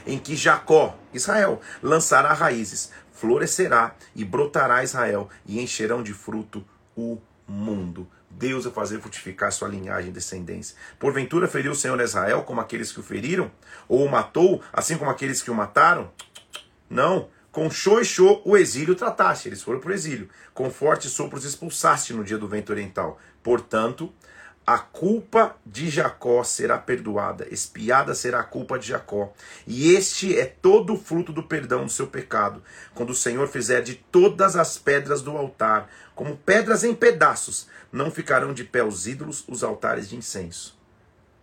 em que Jacó, Israel, lançará raízes, florescerá e brotará Israel e encherão de fruto o mundo. Deus vai fazer frutificar sua linhagem e descendência. Porventura feriu o Senhor Israel como aqueles que o feriram? Ou o matou, assim como aqueles que o mataram? Não. Com show e show o exílio trataste, eles foram para o exílio. Com fortes sopros expulsaste no dia do vento oriental. Portanto, a culpa de Jacó será perdoada, espiada será a culpa de Jacó. E este é todo o fruto do perdão do seu pecado, quando o Senhor fizer de todas as pedras do altar, como pedras em pedaços, não ficarão de pé os ídolos, os altares de incenso.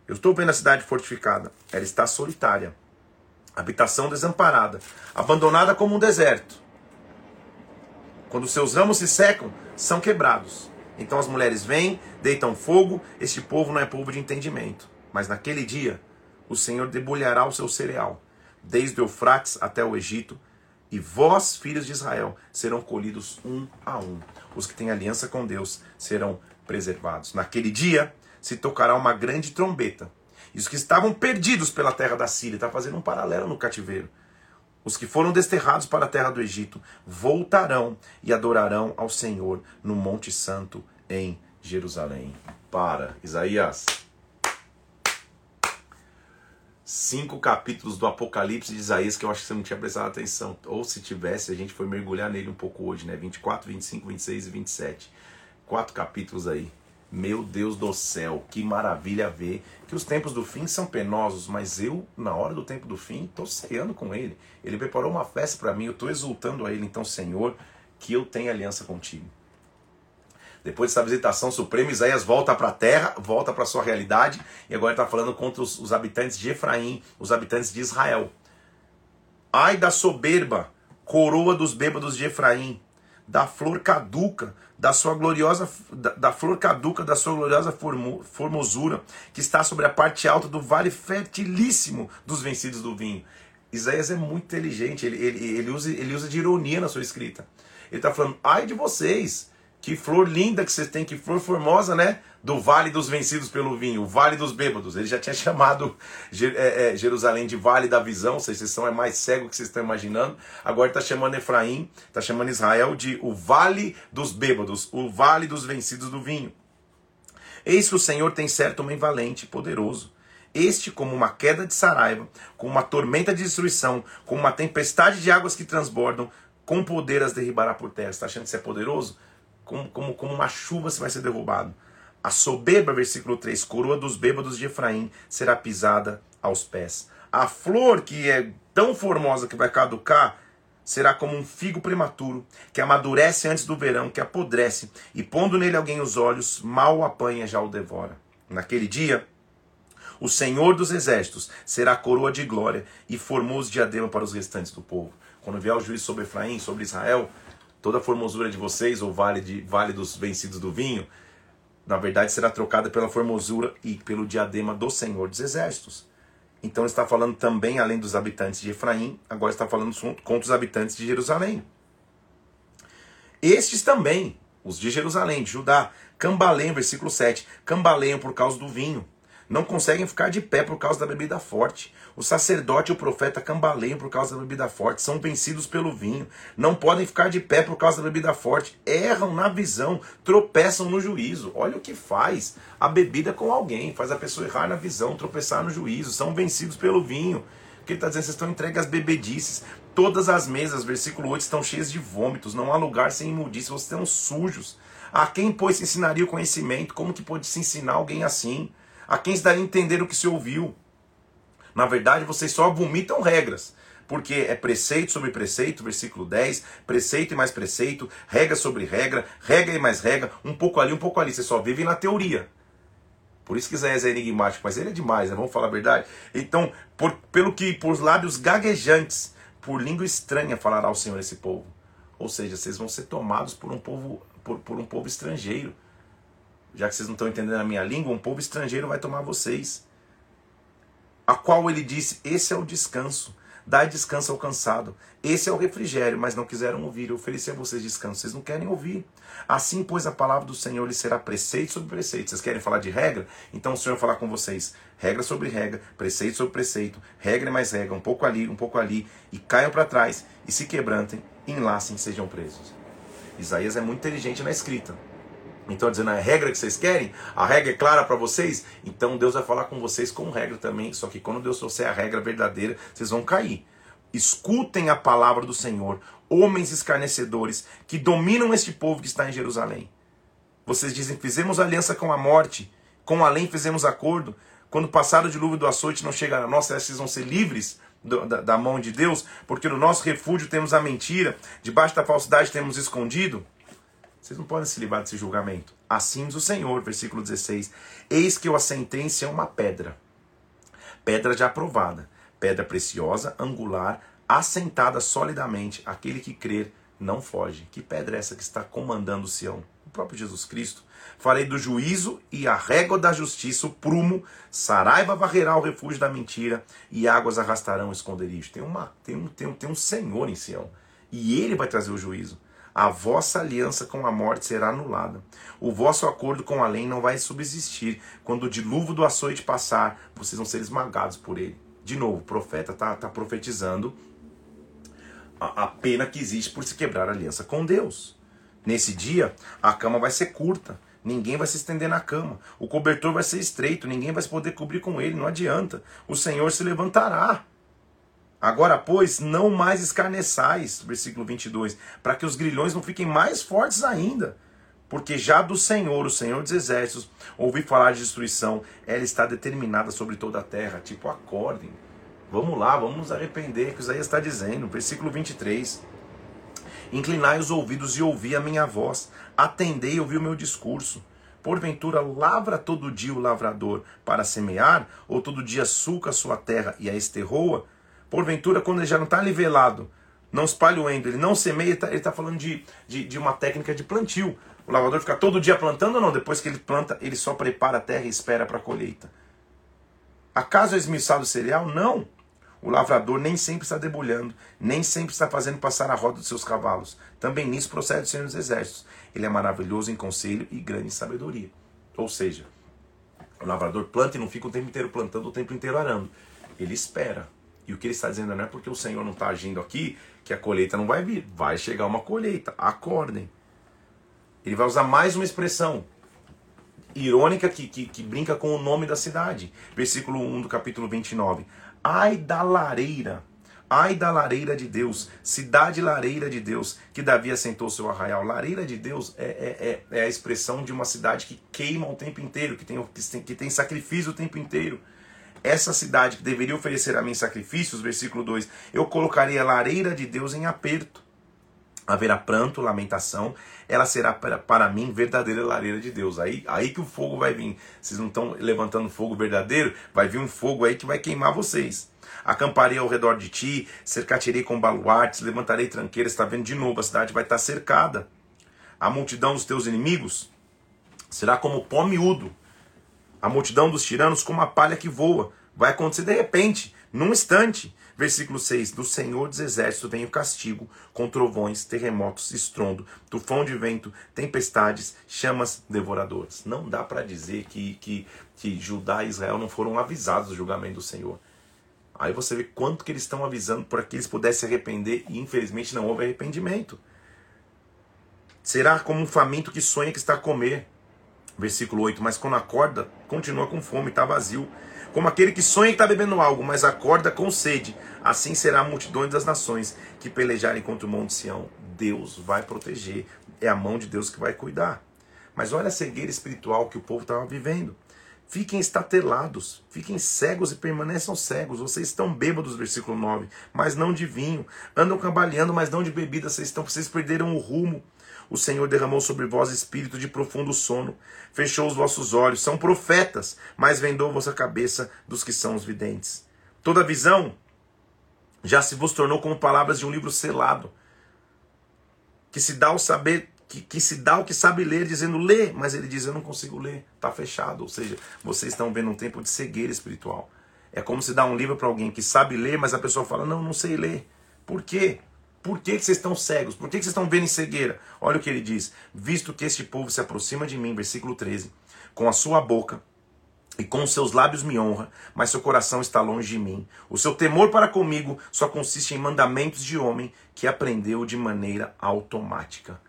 Eu estou vendo a cidade fortificada, ela está solitária, habitação desamparada, abandonada como um deserto. Quando seus ramos se secam, são quebrados então as mulheres vêm, deitam fogo, este povo não é povo de entendimento. Mas naquele dia, o Senhor debulhará o seu cereal, desde o Eufrates até o Egito, e vós, filhos de Israel, serão colhidos um a um. Os que têm aliança com Deus serão preservados. Naquele dia se tocará uma grande trombeta, E os que estavam perdidos pela terra da Síria, está fazendo um paralelo no cativeiro. Os que foram desterrados para a terra do Egito voltarão e adorarão ao Senhor no Monte Santo em Jerusalém. Para, Isaías. Cinco capítulos do Apocalipse de Isaías que eu acho que você não tinha prestado atenção. Ou se tivesse, a gente foi mergulhar nele um pouco hoje, né? 24, 25, 26 e 27. Quatro capítulos aí. Meu Deus do céu, que maravilha ver que os tempos do fim são penosos, mas eu, na hora do tempo do fim, estou ceando com Ele. Ele preparou uma festa para mim, eu estou exultando a Ele. Então, Senhor, que eu tenha aliança contigo. Depois dessa visitação suprema, Isaías volta para a terra, volta para sua realidade, e agora está falando contra os, os habitantes de Efraim, os habitantes de Israel. Ai da soberba, coroa dos bêbados de Efraim, da flor caduca, da sua gloriosa da, da flor caduca da sua gloriosa formo, formosura, que está sobre a parte alta do vale fertilíssimo dos vencidos do vinho. Isaías é muito inteligente, ele, ele, ele, usa, ele usa de ironia na sua escrita. Ele está falando, ai de vocês, que flor linda que vocês têm, que flor formosa, né? Do Vale dos Vencidos pelo Vinho, o Vale dos Bêbados. Ele já tinha *laughs* chamado é, é, Jerusalém de Vale da Visão, vocês são é mais cego que vocês estão imaginando. Agora está chamando Efraim, está chamando Israel de o Vale dos Bêbados, o Vale dos Vencidos do Vinho. Eis que o Senhor tem certo homem valente e poderoso. Este, como uma queda de saraiva, como uma tormenta de destruição, como uma tempestade de águas que transbordam, com poder as derribará por terra. Está achando que você é poderoso? Como, como, como uma chuva você vai ser derrubado. A soberba, versículo 3, coroa dos bêbados de Efraim será pisada aos pés. A flor que é tão formosa que vai caducar será como um figo prematuro, que amadurece antes do verão, que apodrece, e pondo nele alguém os olhos, mal o apanha, já o devora. Naquele dia, o Senhor dos exércitos será coroa de glória e formoso diadema para os restantes do povo. Quando vier o juízo sobre Efraim, sobre Israel, toda a formosura de vocês, ou vale, de, vale dos vencidos do vinho, na verdade será trocada pela formosura e pelo diadema do Senhor dos Exércitos. Então está falando também, além dos habitantes de Efraim, agora está falando contra os habitantes de Jerusalém. Estes também, os de Jerusalém, de Judá, cambaleiam, versículo 7, cambaleiam por causa do vinho. Não conseguem ficar de pé por causa da bebida forte. O sacerdote e o profeta cambaleiam por causa da bebida forte, são vencidos pelo vinho, não podem ficar de pé por causa da bebida forte, erram na visão, tropeçam no juízo. Olha o que faz a bebida com alguém, faz a pessoa errar na visão, tropeçar no juízo, são vencidos pelo vinho. O que ele está dizendo? Vocês estão entregues às bebedices. Todas as mesas, versículo 8, estão cheias de vômitos, não há lugar sem imundícia, vocês estão sujos. A quem, pois, ensinaria o conhecimento? Como que pode se ensinar alguém assim? A quem se daria entender o que se ouviu? Na verdade, vocês só vomitam regras. Porque é preceito sobre preceito, versículo 10, preceito e mais preceito, regra sobre regra, regra e mais regra, um pouco ali, um pouco ali. Você só vive na teoria. Por isso que Isaías é enigmático, mas ele é demais, né? vamos falar a verdade. Então, por, pelo que por lábios gaguejantes, por língua estranha falará o Senhor esse povo. Ou seja, vocês vão ser tomados por um povo, por, por um povo estrangeiro. Já que vocês não estão entendendo a minha língua, um povo estrangeiro vai tomar vocês a qual ele disse: Esse é o descanso, dai descanso ao cansado. Esse é o refrigério, mas não quiseram ouvir. Eu ofereci a vocês descanso, vocês não querem ouvir. Assim, pois, a palavra do Senhor lhe será preceito sobre preceito. Vocês querem falar de regra? Então o Senhor falar com vocês: regra sobre regra, preceito sobre preceito, regra e mais regra, um pouco ali, um pouco ali, e caiam para trás, e se quebrantem, enlacem, sejam presos. Isaías é muito inteligente na escrita. Então, dizendo a regra que vocês querem, a regra é clara para vocês, então Deus vai falar com vocês com regra também. Só que quando Deus trouxer a regra verdadeira, vocês vão cair. Escutem a palavra do Senhor, homens escarnecedores que dominam este povo que está em Jerusalém. Vocês dizem: fizemos aliança com a morte, com além fizemos acordo. Quando passar o dilúvio do açoite não chegar a nós, vocês vão ser livres da, da mão de Deus, porque no nosso refúgio temos a mentira, debaixo da falsidade temos escondido. Vocês não podem se livrar desse julgamento. Assim diz o Senhor, versículo 16: Eis que eu a sentença é uma pedra, pedra já aprovada, pedra preciosa, angular, assentada solidamente. Aquele que crer não foge. Que pedra é essa que está comandando Sião? O próprio Jesus Cristo. Farei do juízo e a régua da justiça, o prumo, Saraiva varrerá o refúgio da mentira e águas arrastarão o esconderijo. Tem, uma, tem, um, tem, um, tem um Senhor em Sião. E ele vai trazer o juízo. A vossa aliança com a morte será anulada. O vosso acordo com a lei não vai subsistir. Quando o dilúvio do açoite passar, vocês vão ser esmagados por ele. De novo, o profeta está tá profetizando a, a pena que existe por se quebrar a aliança com Deus. Nesse dia, a cama vai ser curta, ninguém vai se estender na cama. O cobertor vai ser estreito, ninguém vai poder cobrir com ele, não adianta. O Senhor se levantará. Agora, pois, não mais escarneçais, versículo 22, para que os grilhões não fiquem mais fortes ainda. Porque já do Senhor, o Senhor dos Exércitos, ouvi falar de destruição, ela está determinada sobre toda a terra. Tipo, acordem. Vamos lá, vamos nos arrepender, que Isaías está dizendo, versículo 23. Inclinai os ouvidos e ouvi a minha voz, atendei e ouvi o meu discurso. Porventura lavra todo dia o lavrador para semear, ou todo dia suca a sua terra e a esterroa? Porventura, quando ele já não está nivelado, não espalha o endo, ele não semeia, ele está tá falando de, de, de, uma técnica de plantio. O lavrador fica todo dia plantando ou não? Depois que ele planta, ele só prepara a terra e espera para a colheita. Acaso é esmiçado o cereal? Não. O lavrador nem sempre está debulhando, nem sempre está fazendo passar a roda dos seus cavalos. Também nisso procede o Senhor dos Exércitos. Ele é maravilhoso em conselho e grande em sabedoria. Ou seja, o lavrador planta e não fica o tempo inteiro plantando, o tempo inteiro arando. Ele espera. E o que ele está dizendo não é porque o Senhor não está agindo aqui que a colheita não vai vir. Vai chegar uma colheita. Acordem. Ele vai usar mais uma expressão irônica que, que, que, brinca com o nome da cidade. Versículo 1 do capítulo 29. Ai da lareira, ai da lareira de Deus, cidade lareira de Deus, que Davi assentou seu arraial. Lareira de Deus é, é, é, é a expressão de uma cidade que queima o tempo inteiro, que tem, que tem, que tem sacrifício o tempo inteiro essa cidade que deveria oferecer a mim sacrifícios, versículo 2, eu colocarei a lareira de Deus em aperto. Haverá pranto, lamentação, ela será para, para mim verdadeira lareira de Deus. Aí, aí que o fogo vai vir. Vocês não estão levantando fogo verdadeiro, vai vir um fogo aí que vai queimar vocês. Acamparei ao redor de ti, cercatirei com baluartes, levantarei tranqueiras. Está vendo de novo, a cidade vai estar cercada. A multidão dos teus inimigos será como pó miúdo a multidão dos tiranos como a palha que voa. Vai acontecer de repente, num instante. Versículo 6: Do Senhor dos Exércitos vem o castigo, com trovões, terremotos, estrondo, tufão de vento, tempestades, chamas devoradoras. Não dá para dizer que, que, que Judá e Israel não foram avisados do julgamento do Senhor. Aí você vê quanto que eles estão avisando para que eles pudessem se arrepender e infelizmente não houve arrependimento. Será como um faminto que sonha que está a comer. Versículo 8: Mas quando acorda, continua com fome, está vazio. Como aquele que sonha que está bebendo algo, mas acorda com sede. Assim será a multidão das nações que pelejarem contra o monte Sião. Deus vai proteger. É a mão de Deus que vai cuidar. Mas olha a cegueira espiritual que o povo estava vivendo. Fiquem estatelados, fiquem cegos e permaneçam cegos. Vocês estão bêbados, versículo 9, mas não de vinho. Andam cambaleando, mas não de bebida. Vocês estão, vocês perderam o rumo. O Senhor derramou sobre vós espírito de profundo sono, fechou os vossos olhos, são profetas, mas vendou vossa cabeça dos que são os videntes. Toda visão já se vos tornou como palavras de um livro selado, que se dá o saber, que, que se dá o que sabe ler, dizendo lê, mas ele diz eu não consigo ler, está fechado. Ou seja, vocês estão vendo um tempo de cegueira espiritual. É como se dá um livro para alguém que sabe ler, mas a pessoa fala não, não sei ler. Por quê? Por que, que vocês estão cegos? Por que, que vocês estão vendo em cegueira? Olha o que ele diz: Visto que este povo se aproxima de mim, versículo 13, com a sua boca e com os seus lábios me honra, mas seu coração está longe de mim. O seu temor para comigo só consiste em mandamentos de homem que aprendeu de maneira automática.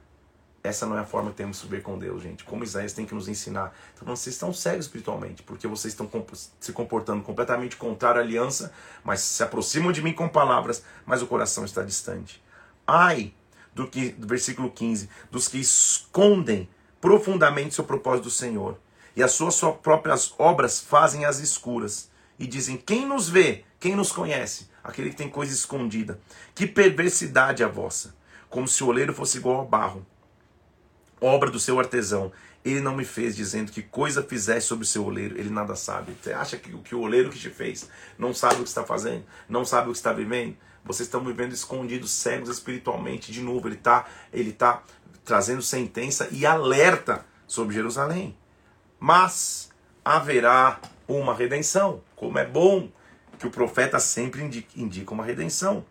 Essa não é a forma que temos de subir com Deus, gente. Como Isaías tem que nos ensinar. Então, vocês estão cegos espiritualmente, porque vocês estão se comportando completamente contrário à aliança, mas se aproximam de mim com palavras, mas o coração está distante. Ai do que, do versículo 15, dos que escondem profundamente seu propósito do Senhor, e as suas, próprias obras fazem as escuras, e dizem: Quem nos vê? Quem nos conhece? Aquele que tem coisa escondida. Que perversidade a vossa! Como se o oleiro fosse igual ao barro obra do seu artesão. Ele não me fez dizendo que coisa fizesse sobre o seu oleiro, ele nada sabe. Você acha que, que o oleiro que te fez não sabe o que está fazendo? Não sabe o que está vivendo? Vocês estão vivendo escondidos, cegos espiritualmente. De novo, ele está ele tá trazendo sentença e alerta sobre Jerusalém. Mas haverá uma redenção. Como é bom que o profeta sempre indica, uma redenção.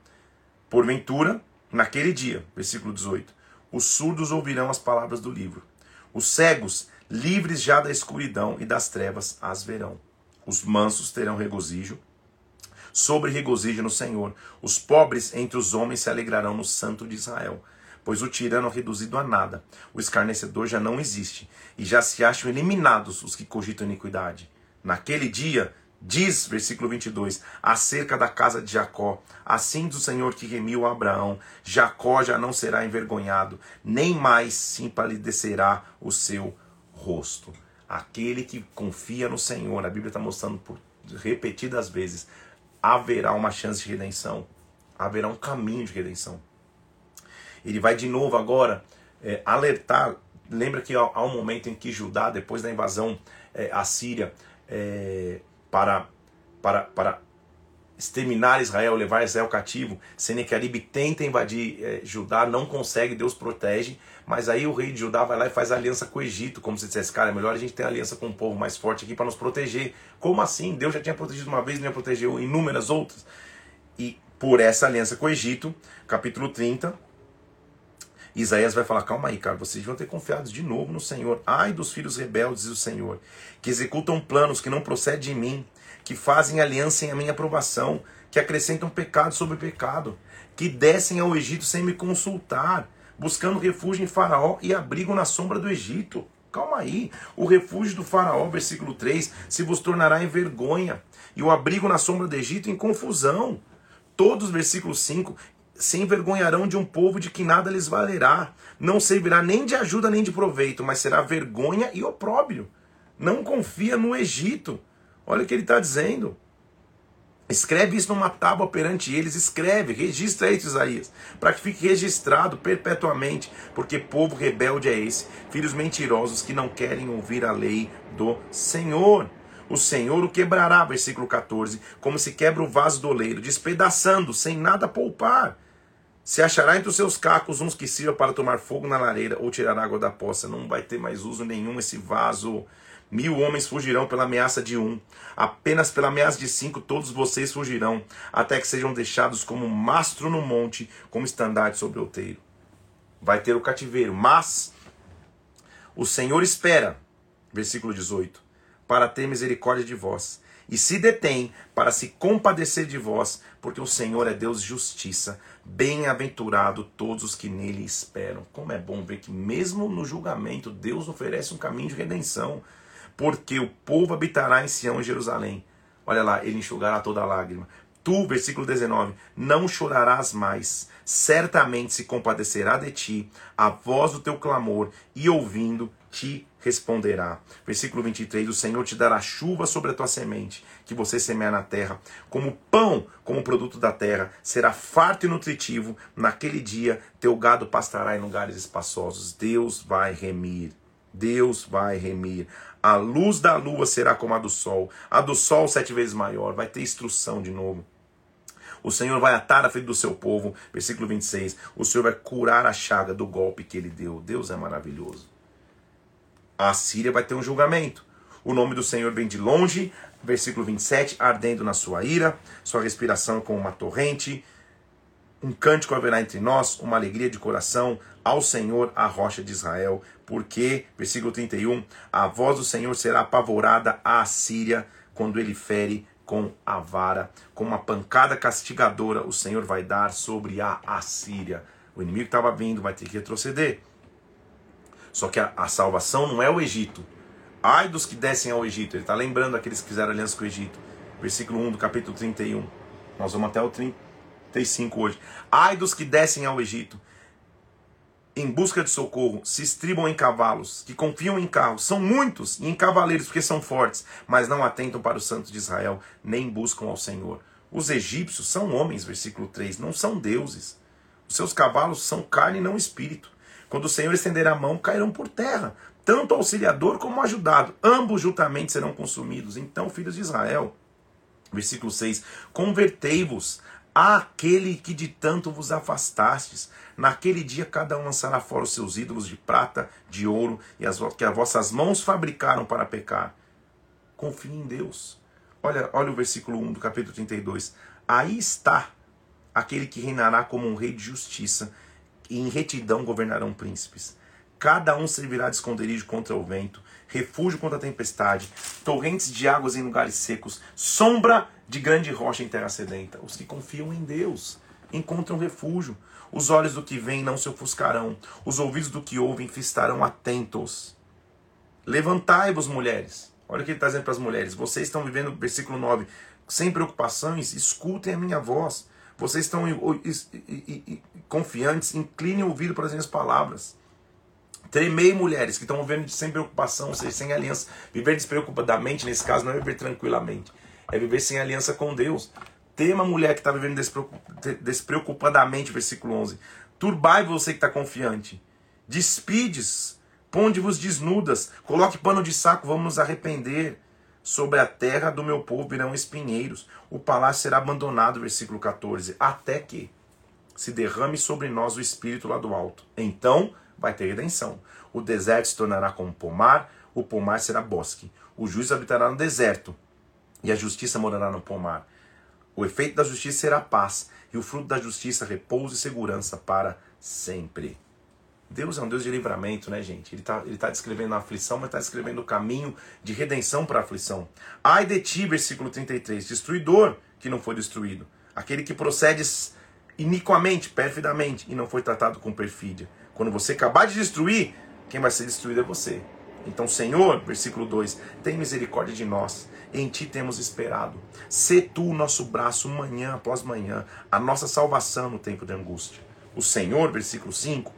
Porventura, naquele dia, versículo 18 Os surdos ouvirão as palavras do livro. Os cegos, livres já da escuridão e das trevas, as verão. Os mansos terão regozijo, sobre regozijo no Senhor. Os pobres entre os homens se alegrarão no Santo de Israel. Pois o tirano é reduzido a nada, o escarnecedor já não existe, e já se acham eliminados os que cogitam iniquidade. Naquele dia, diz, versículo 22, acerca da casa de Jacó: Assim do Senhor que remiu Abraão, Jacó já não será envergonhado, nem mais se empalidecerá o seu rosto. Aquele que confia no Senhor, a Bíblia está mostrando por repetidas vezes, haverá uma chance de redenção, haverá um caminho de redenção. Ele vai de novo agora é, alertar. Lembra que há um momento em que Judá, depois da invasão é, assíria, é, para, para, para exterminar Israel, levar Israel cativo, Senequerib tenta invadir é, Judá, não consegue, Deus protege, mas aí o rei de Judá vai lá e faz aliança com o Egito, como se dissesse, cara, é melhor a gente ter aliança com um povo mais forte aqui para nos proteger. Como assim? Deus já tinha protegido uma vez, não ia proteger inúmeras outras. E por essa aliança com o Egito, capítulo 30, Isaías vai falar: calma aí, cara, vocês vão ter confiado de novo no Senhor. Ai dos filhos rebeldes do Senhor, que executam planos que não procedem de mim, que fazem aliança sem a minha aprovação, que acrescentam pecado sobre pecado, que descem ao Egito sem me consultar, buscando refúgio em Faraó e abrigo na sombra do Egito. Calma aí. O refúgio do Faraó, versículo 3, se vos tornará em vergonha, e o abrigo na sombra do Egito em confusão. Todos, versículo 5, se envergonharão de um povo de que nada lhes valerá. Não servirá nem de ajuda nem de proveito, mas será vergonha e opróbrio. Não confia no Egito. Olha o que ele está dizendo. Escreve isso numa tábua perante eles, escreve, registra isso, Isaías, para que fique registrado perpetuamente, porque povo rebelde é esse, filhos mentirosos que não querem ouvir a lei do Senhor. O Senhor o quebrará, versículo 14, como se quebra o vaso do oleiro, despedaçando, sem nada poupar. Se achará entre os seus cacos uns que sirvam para tomar fogo na lareira ou tirar água da poça. Não vai ter mais uso nenhum esse vaso. Mil homens fugirão pela ameaça de um. Apenas pela ameaça de cinco todos vocês fugirão, até que sejam deixados como mastro no monte, como estandarte sobre o outeiro. Vai ter o cativeiro, mas o Senhor espera, versículo 18, para ter misericórdia de vós e se detém para se compadecer de vós, porque o Senhor é Deus de justiça. Bem-aventurado todos os que nele esperam. Como é bom ver que, mesmo no julgamento, Deus oferece um caminho de redenção, porque o povo habitará em Sião e Jerusalém. Olha lá, ele enxugará toda lágrima. Tu, versículo 19, não chorarás mais, certamente se compadecerá de ti a voz do teu clamor, e ouvindo, te responderá. Versículo 23: O Senhor te dará chuva sobre a tua semente, que você semear na terra, como pão, como produto da terra, será farto e nutritivo. Naquele dia, teu gado pastará em lugares espaçosos. Deus vai remir. Deus vai remir. A luz da lua será como a do sol, a do sol sete vezes maior. Vai ter instrução de novo. O Senhor vai atar a frente do seu povo. Versículo 26. O Senhor vai curar a chaga do golpe que ele deu. Deus é maravilhoso. A Síria vai ter um julgamento. O nome do Senhor vem de longe, versículo 27, ardendo na sua ira, sua respiração como uma torrente. Um cântico haverá entre nós, uma alegria de coração ao Senhor, a rocha de Israel, porque, versículo 31, a voz do Senhor será apavorada à Síria quando ele fere com a vara, com uma pancada castigadora o Senhor vai dar sobre a Assíria. O inimigo estava vindo, vai ter que retroceder. Só que a, a salvação não é o Egito. Ai dos que descem ao Egito. Ele está lembrando aqueles que fizeram aliança com o Egito. Versículo 1 do capítulo 31. Nós vamos até o 35 hoje. Ai dos que descem ao Egito em busca de socorro, se estribam em cavalos, que confiam em carros, são muitos, e em cavaleiros, porque são fortes, mas não atentam para o santo de Israel, nem buscam ao Senhor. Os egípcios são homens, versículo 3, não são deuses. Os seus cavalos são carne e não espírito. Quando o Senhor estender a mão, cairão por terra, tanto auxiliador como ajudado. Ambos juntamente serão consumidos. Então, filhos de Israel, versículo 6: Convertei-vos àquele que de tanto vos afastastes. Naquele dia, cada um lançará fora os seus ídolos de prata, de ouro, e as que as vossas mãos fabricaram para pecar. Confie em Deus. Olha, olha o versículo 1 do capítulo 32. Aí está aquele que reinará como um rei de justiça e em retidão governarão príncipes. Cada um servirá de esconderijo contra o vento, refúgio contra a tempestade, torrentes de águas em lugares secos, sombra de grande rocha em terra sedenta. Os que confiam em Deus encontram refúgio. Os olhos do que vem não se ofuscarão, os ouvidos do que ouvem estarão atentos. Levantai-vos, mulheres. Olha o que ele está dizendo para as mulheres. Vocês estão vivendo, versículo 9, sem preocupações, escutem a minha voz. Vocês estão confiantes, inclinem o ouvido para as minhas palavras. Tremei, mulheres que estão vivendo sem preocupação, ou seja, sem aliança. Viver despreocupadamente, nesse caso, não é viver tranquilamente. É viver sem aliança com Deus. Tema mulher que está vivendo despreocupadamente, versículo 11. Turbai você que está confiante. Despides, ponde-vos desnudas. Coloque pano de saco, vamos nos arrepender. Sobre a terra do meu povo virão espinheiros. O palácio será abandonado, versículo 14. Até que se derrame sobre nós o espírito lá do alto. Então vai ter redenção. O deserto se tornará como pomar, o pomar será bosque. O juiz habitará no deserto, e a justiça morará no pomar. O efeito da justiça será paz, e o fruto da justiça repouso e segurança para sempre. Deus é um Deus de livramento, né, gente? Ele está ele tá descrevendo a aflição, mas está descrevendo o caminho de redenção para a aflição. Ai de ti, versículo 33, destruidor que não foi destruído. Aquele que procede iniquamente, perfidamente, e não foi tratado com perfídia. Quando você acabar de destruir, quem vai ser destruído é você. Então, Senhor, versículo 2: tem misericórdia de nós, em ti temos esperado. Sê tu o nosso braço manhã após manhã, a nossa salvação no tempo de angústia. O Senhor, versículo 5,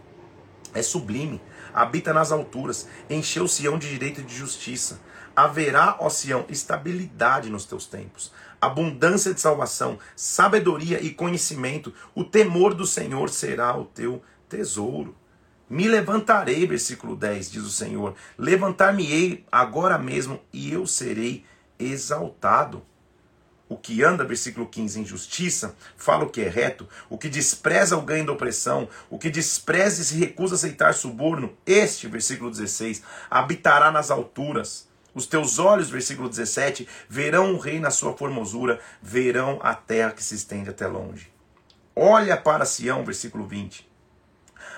é sublime, habita nas alturas, encheu Sião de direito e de justiça. Haverá, ó Sião, estabilidade nos teus tempos, abundância de salvação, sabedoria e conhecimento. O temor do Senhor será o teu tesouro. Me levantarei, versículo 10, diz o Senhor. Levantar-me-ei agora mesmo e eu serei exaltado. O que anda, versículo 15, em justiça, fala o que é reto, o que despreza o ganho da opressão, o que despreza e se recusa a aceitar suborno, este, versículo 16, habitará nas alturas. Os teus olhos, versículo 17, verão o rei na sua formosura, verão a terra que se estende até longe. Olha para Sião, versículo 20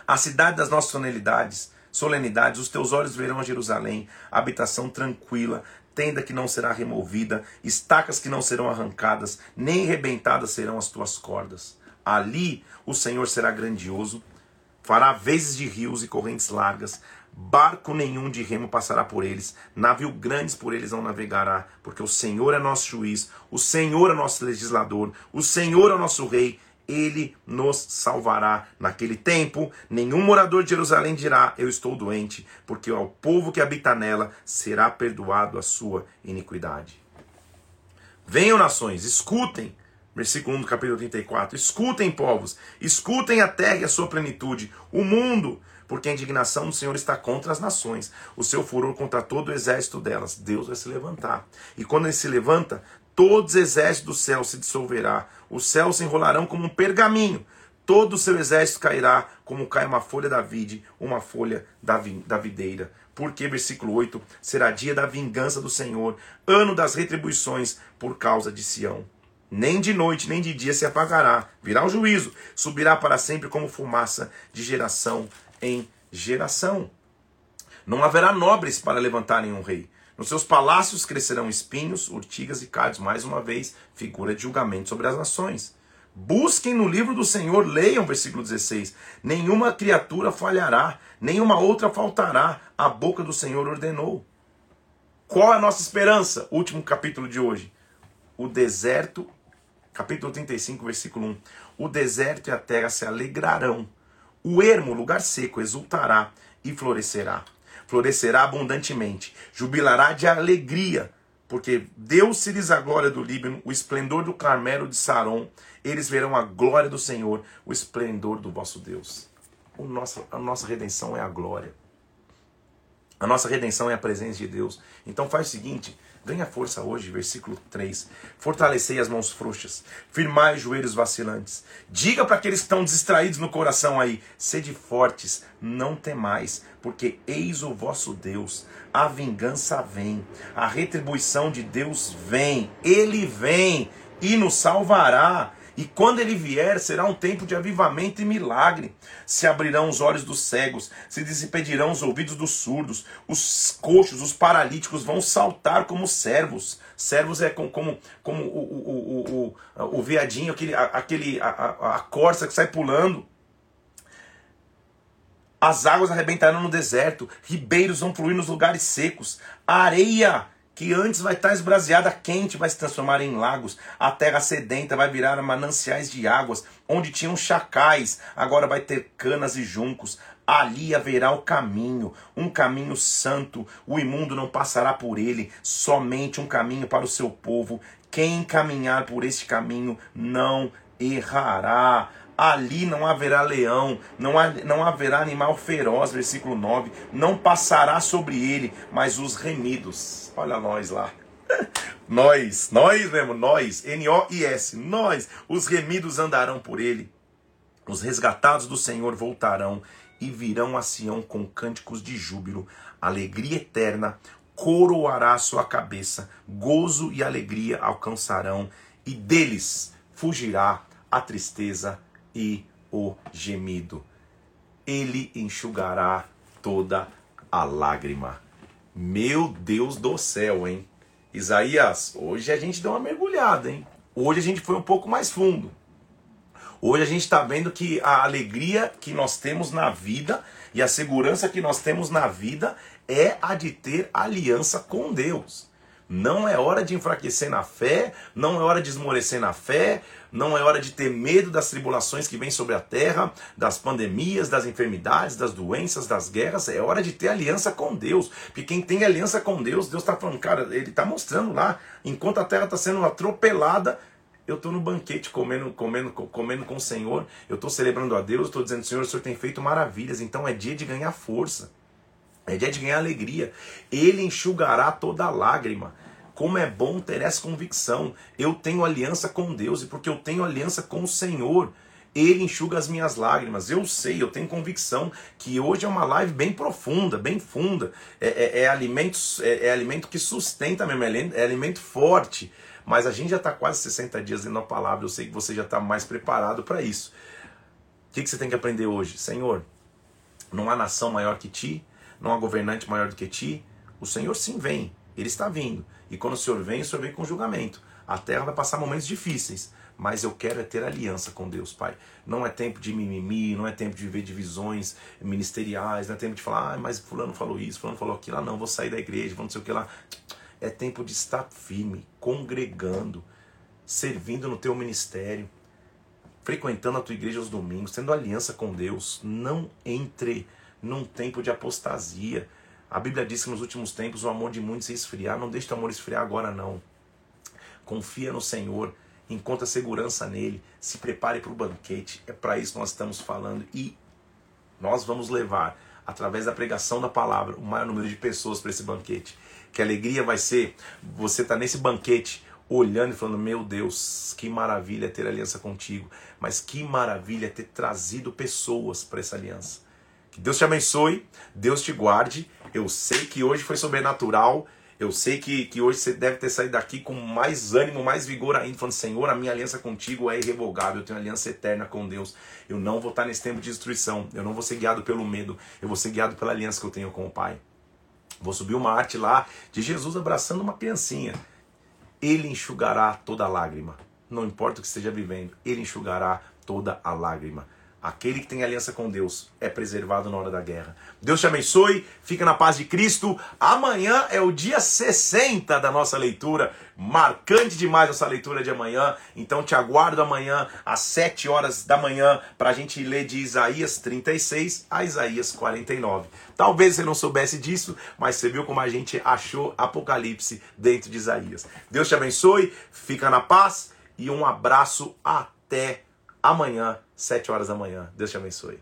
a cidade das nossas solenidades, solenidades, os teus olhos verão a Jerusalém, habitação tranquila, tenda que não será removida, estacas que não serão arrancadas, nem rebentadas serão as tuas cordas. Ali o Senhor será grandioso, fará vezes de rios e correntes largas, barco nenhum de remo passará por eles, navio grandes por eles não navegará, porque o Senhor é nosso juiz, o Senhor é nosso legislador, o Senhor é nosso rei, ele nos salvará. Naquele tempo, nenhum morador de Jerusalém dirá: Eu estou doente, porque ao povo que habita nela será perdoado a sua iniquidade. Venham nações, escutem. Versículo 1 do capítulo 34. Escutem, povos, escutem a terra e a sua plenitude, o mundo, porque a indignação do Senhor está contra as nações, o seu furor contra todo o exército delas. Deus vai se levantar. E quando ele se levanta, todos os exércitos do céu se dissolverá, os céus se enrolarão como um pergaminho, todo o seu exército cairá como cai uma folha da vide, uma folha da, da videira. Porque, versículo 8, será dia da vingança do Senhor, ano das retribuições por causa de Sião. Nem de noite, nem de dia se apagará, virá o juízo, subirá para sempre como fumaça de geração em geração. Não haverá nobres para levantarem um rei, nos seus palácios crescerão espinhos, urtigas e cardos. Mais uma vez, figura de julgamento sobre as nações. Busquem no livro do Senhor, leiam versículo 16. Nenhuma criatura falhará, nenhuma outra faltará. A boca do Senhor ordenou. Qual é a nossa esperança? Último capítulo de hoje. O deserto, capítulo 35, versículo 1. O deserto e a terra se alegrarão. O ermo, lugar seco, exultará e florescerá florescerá abundantemente, jubilará de alegria, porque Deus se a glória do Líbano, o esplendor do Carmelo de Saron, eles verão a glória do Senhor, o esplendor do vosso Deus. O nosso, a nossa redenção é a glória. A nossa redenção é a presença de Deus. Então faz o seguinte, Ganha força hoje, versículo 3. Fortalecei as mãos frouxas, firmai os joelhos vacilantes. Diga para aqueles que estão distraídos no coração aí: sede fortes, não temais, porque eis o vosso Deus. A vingança vem, a retribuição de Deus vem, ele vem e nos salvará. E quando ele vier, será um tempo de avivamento e milagre. Se abrirão os olhos dos cegos, se desipedirão os ouvidos dos surdos, os coxos, os paralíticos vão saltar como servos. Servos é como, como, como o, o, o, o, o veadinho, aquele, aquele, a, a, a corça que sai pulando. As águas arrebentarão no deserto, ribeiros vão fluir nos lugares secos, a areia que antes vai estar esbraseada quente, vai se transformar em lagos. A terra sedenta vai virar mananciais de águas, onde tinham chacais, agora vai ter canas e juncos. Ali haverá o caminho, um caminho santo, o imundo não passará por ele, somente um caminho para o seu povo. Quem caminhar por este caminho não errará ali não haverá leão, não, há, não haverá animal feroz, versículo 9, não passará sobre ele, mas os remidos. Olha nós lá. *laughs* nós, nós mesmo, nós, N-O-I-S, nós, os remidos andarão por ele. Os resgatados do Senhor voltarão e virão a Sião com cânticos de júbilo, alegria eterna coroará sua cabeça, gozo e alegria alcançarão, e deles fugirá a tristeza e o gemido. Ele enxugará toda a lágrima. Meu Deus do céu, hein? Isaías, hoje a gente deu uma mergulhada, hein? Hoje a gente foi um pouco mais fundo. Hoje a gente está vendo que a alegria que nós temos na vida e a segurança que nós temos na vida é a de ter aliança com Deus. Não é hora de enfraquecer na fé, não é hora de esmorecer na fé, não é hora de ter medo das tribulações que vêm sobre a terra, das pandemias, das enfermidades, das doenças, das guerras. É hora de ter aliança com Deus. Porque quem tem aliança com Deus, Deus está falando, cara, ele está mostrando lá, enquanto a terra está sendo atropelada, eu estou no banquete comendo, comendo, comendo com o Senhor, eu estou celebrando a Deus, estou dizendo, Senhor, o Senhor tem feito maravilhas, então é dia de ganhar força. É dia de ganhar alegria. Ele enxugará toda lágrima. Como é bom ter essa convicção. Eu tenho aliança com Deus e porque eu tenho aliança com o Senhor, ele enxuga as minhas lágrimas. Eu sei, eu tenho convicção que hoje é uma live bem profunda, bem funda. É, é, é alimento, é, é, alimento que sustenta mesmo, é, é alimento forte. Mas a gente já está quase 60 dias dentro da palavra. Eu sei que você já está mais preparado para isso. O que, que você tem que aprender hoje? Senhor, não há nação maior que ti, não há governante maior do que ti. O Senhor sim vem, ele está vindo. E quando o Senhor vem, o Senhor vem com julgamento. A terra vai passar momentos difíceis, mas eu quero é ter aliança com Deus, Pai. Não é tempo de mimimi, não é tempo de viver divisões ministeriais, não é tempo de falar, ah, mas fulano falou isso, fulano falou aquilo, ah, não, vou sair da igreja, vou não sei o que lá. É tempo de estar firme, congregando, servindo no teu ministério, frequentando a tua igreja aos domingos, tendo aliança com Deus. Não entre num tempo de apostasia. A Bíblia diz que nos últimos tempos o amor de muitos se esfriar. Não deixe o amor esfriar agora, não. Confia no Senhor, encontra segurança nele, se prepare para o banquete. É para isso que nós estamos falando. E nós vamos levar, através da pregação da palavra, o maior número de pessoas para esse banquete. Que alegria vai ser você estar tá nesse banquete olhando e falando: Meu Deus, que maravilha ter aliança contigo, mas que maravilha ter trazido pessoas para essa aliança. Que Deus te abençoe, Deus te guarde. Eu sei que hoje foi sobrenatural. Eu sei que, que hoje você deve ter saído daqui com mais ânimo, mais vigor ainda, falando: Senhor, a minha aliança contigo é irrevogável. Eu tenho aliança eterna com Deus. Eu não vou estar nesse tempo de destruição. Eu não vou ser guiado pelo medo. Eu vou ser guiado pela aliança que eu tenho com o Pai. Vou subir uma arte lá de Jesus abraçando uma criancinha. Ele enxugará toda lágrima. Não importa o que esteja vivendo, ele enxugará toda a lágrima. Aquele que tem aliança com Deus é preservado na hora da guerra. Deus te abençoe, fica na paz de Cristo. Amanhã é o dia 60 da nossa leitura, marcante demais essa leitura de amanhã. Então te aguardo amanhã às 7 horas da manhã para a gente ler de Isaías 36 a Isaías 49. Talvez você não soubesse disso, mas você viu como a gente achou Apocalipse dentro de Isaías. Deus te abençoe, fica na paz e um abraço até amanhã, 7 horas da manhã. Deus te abençoe.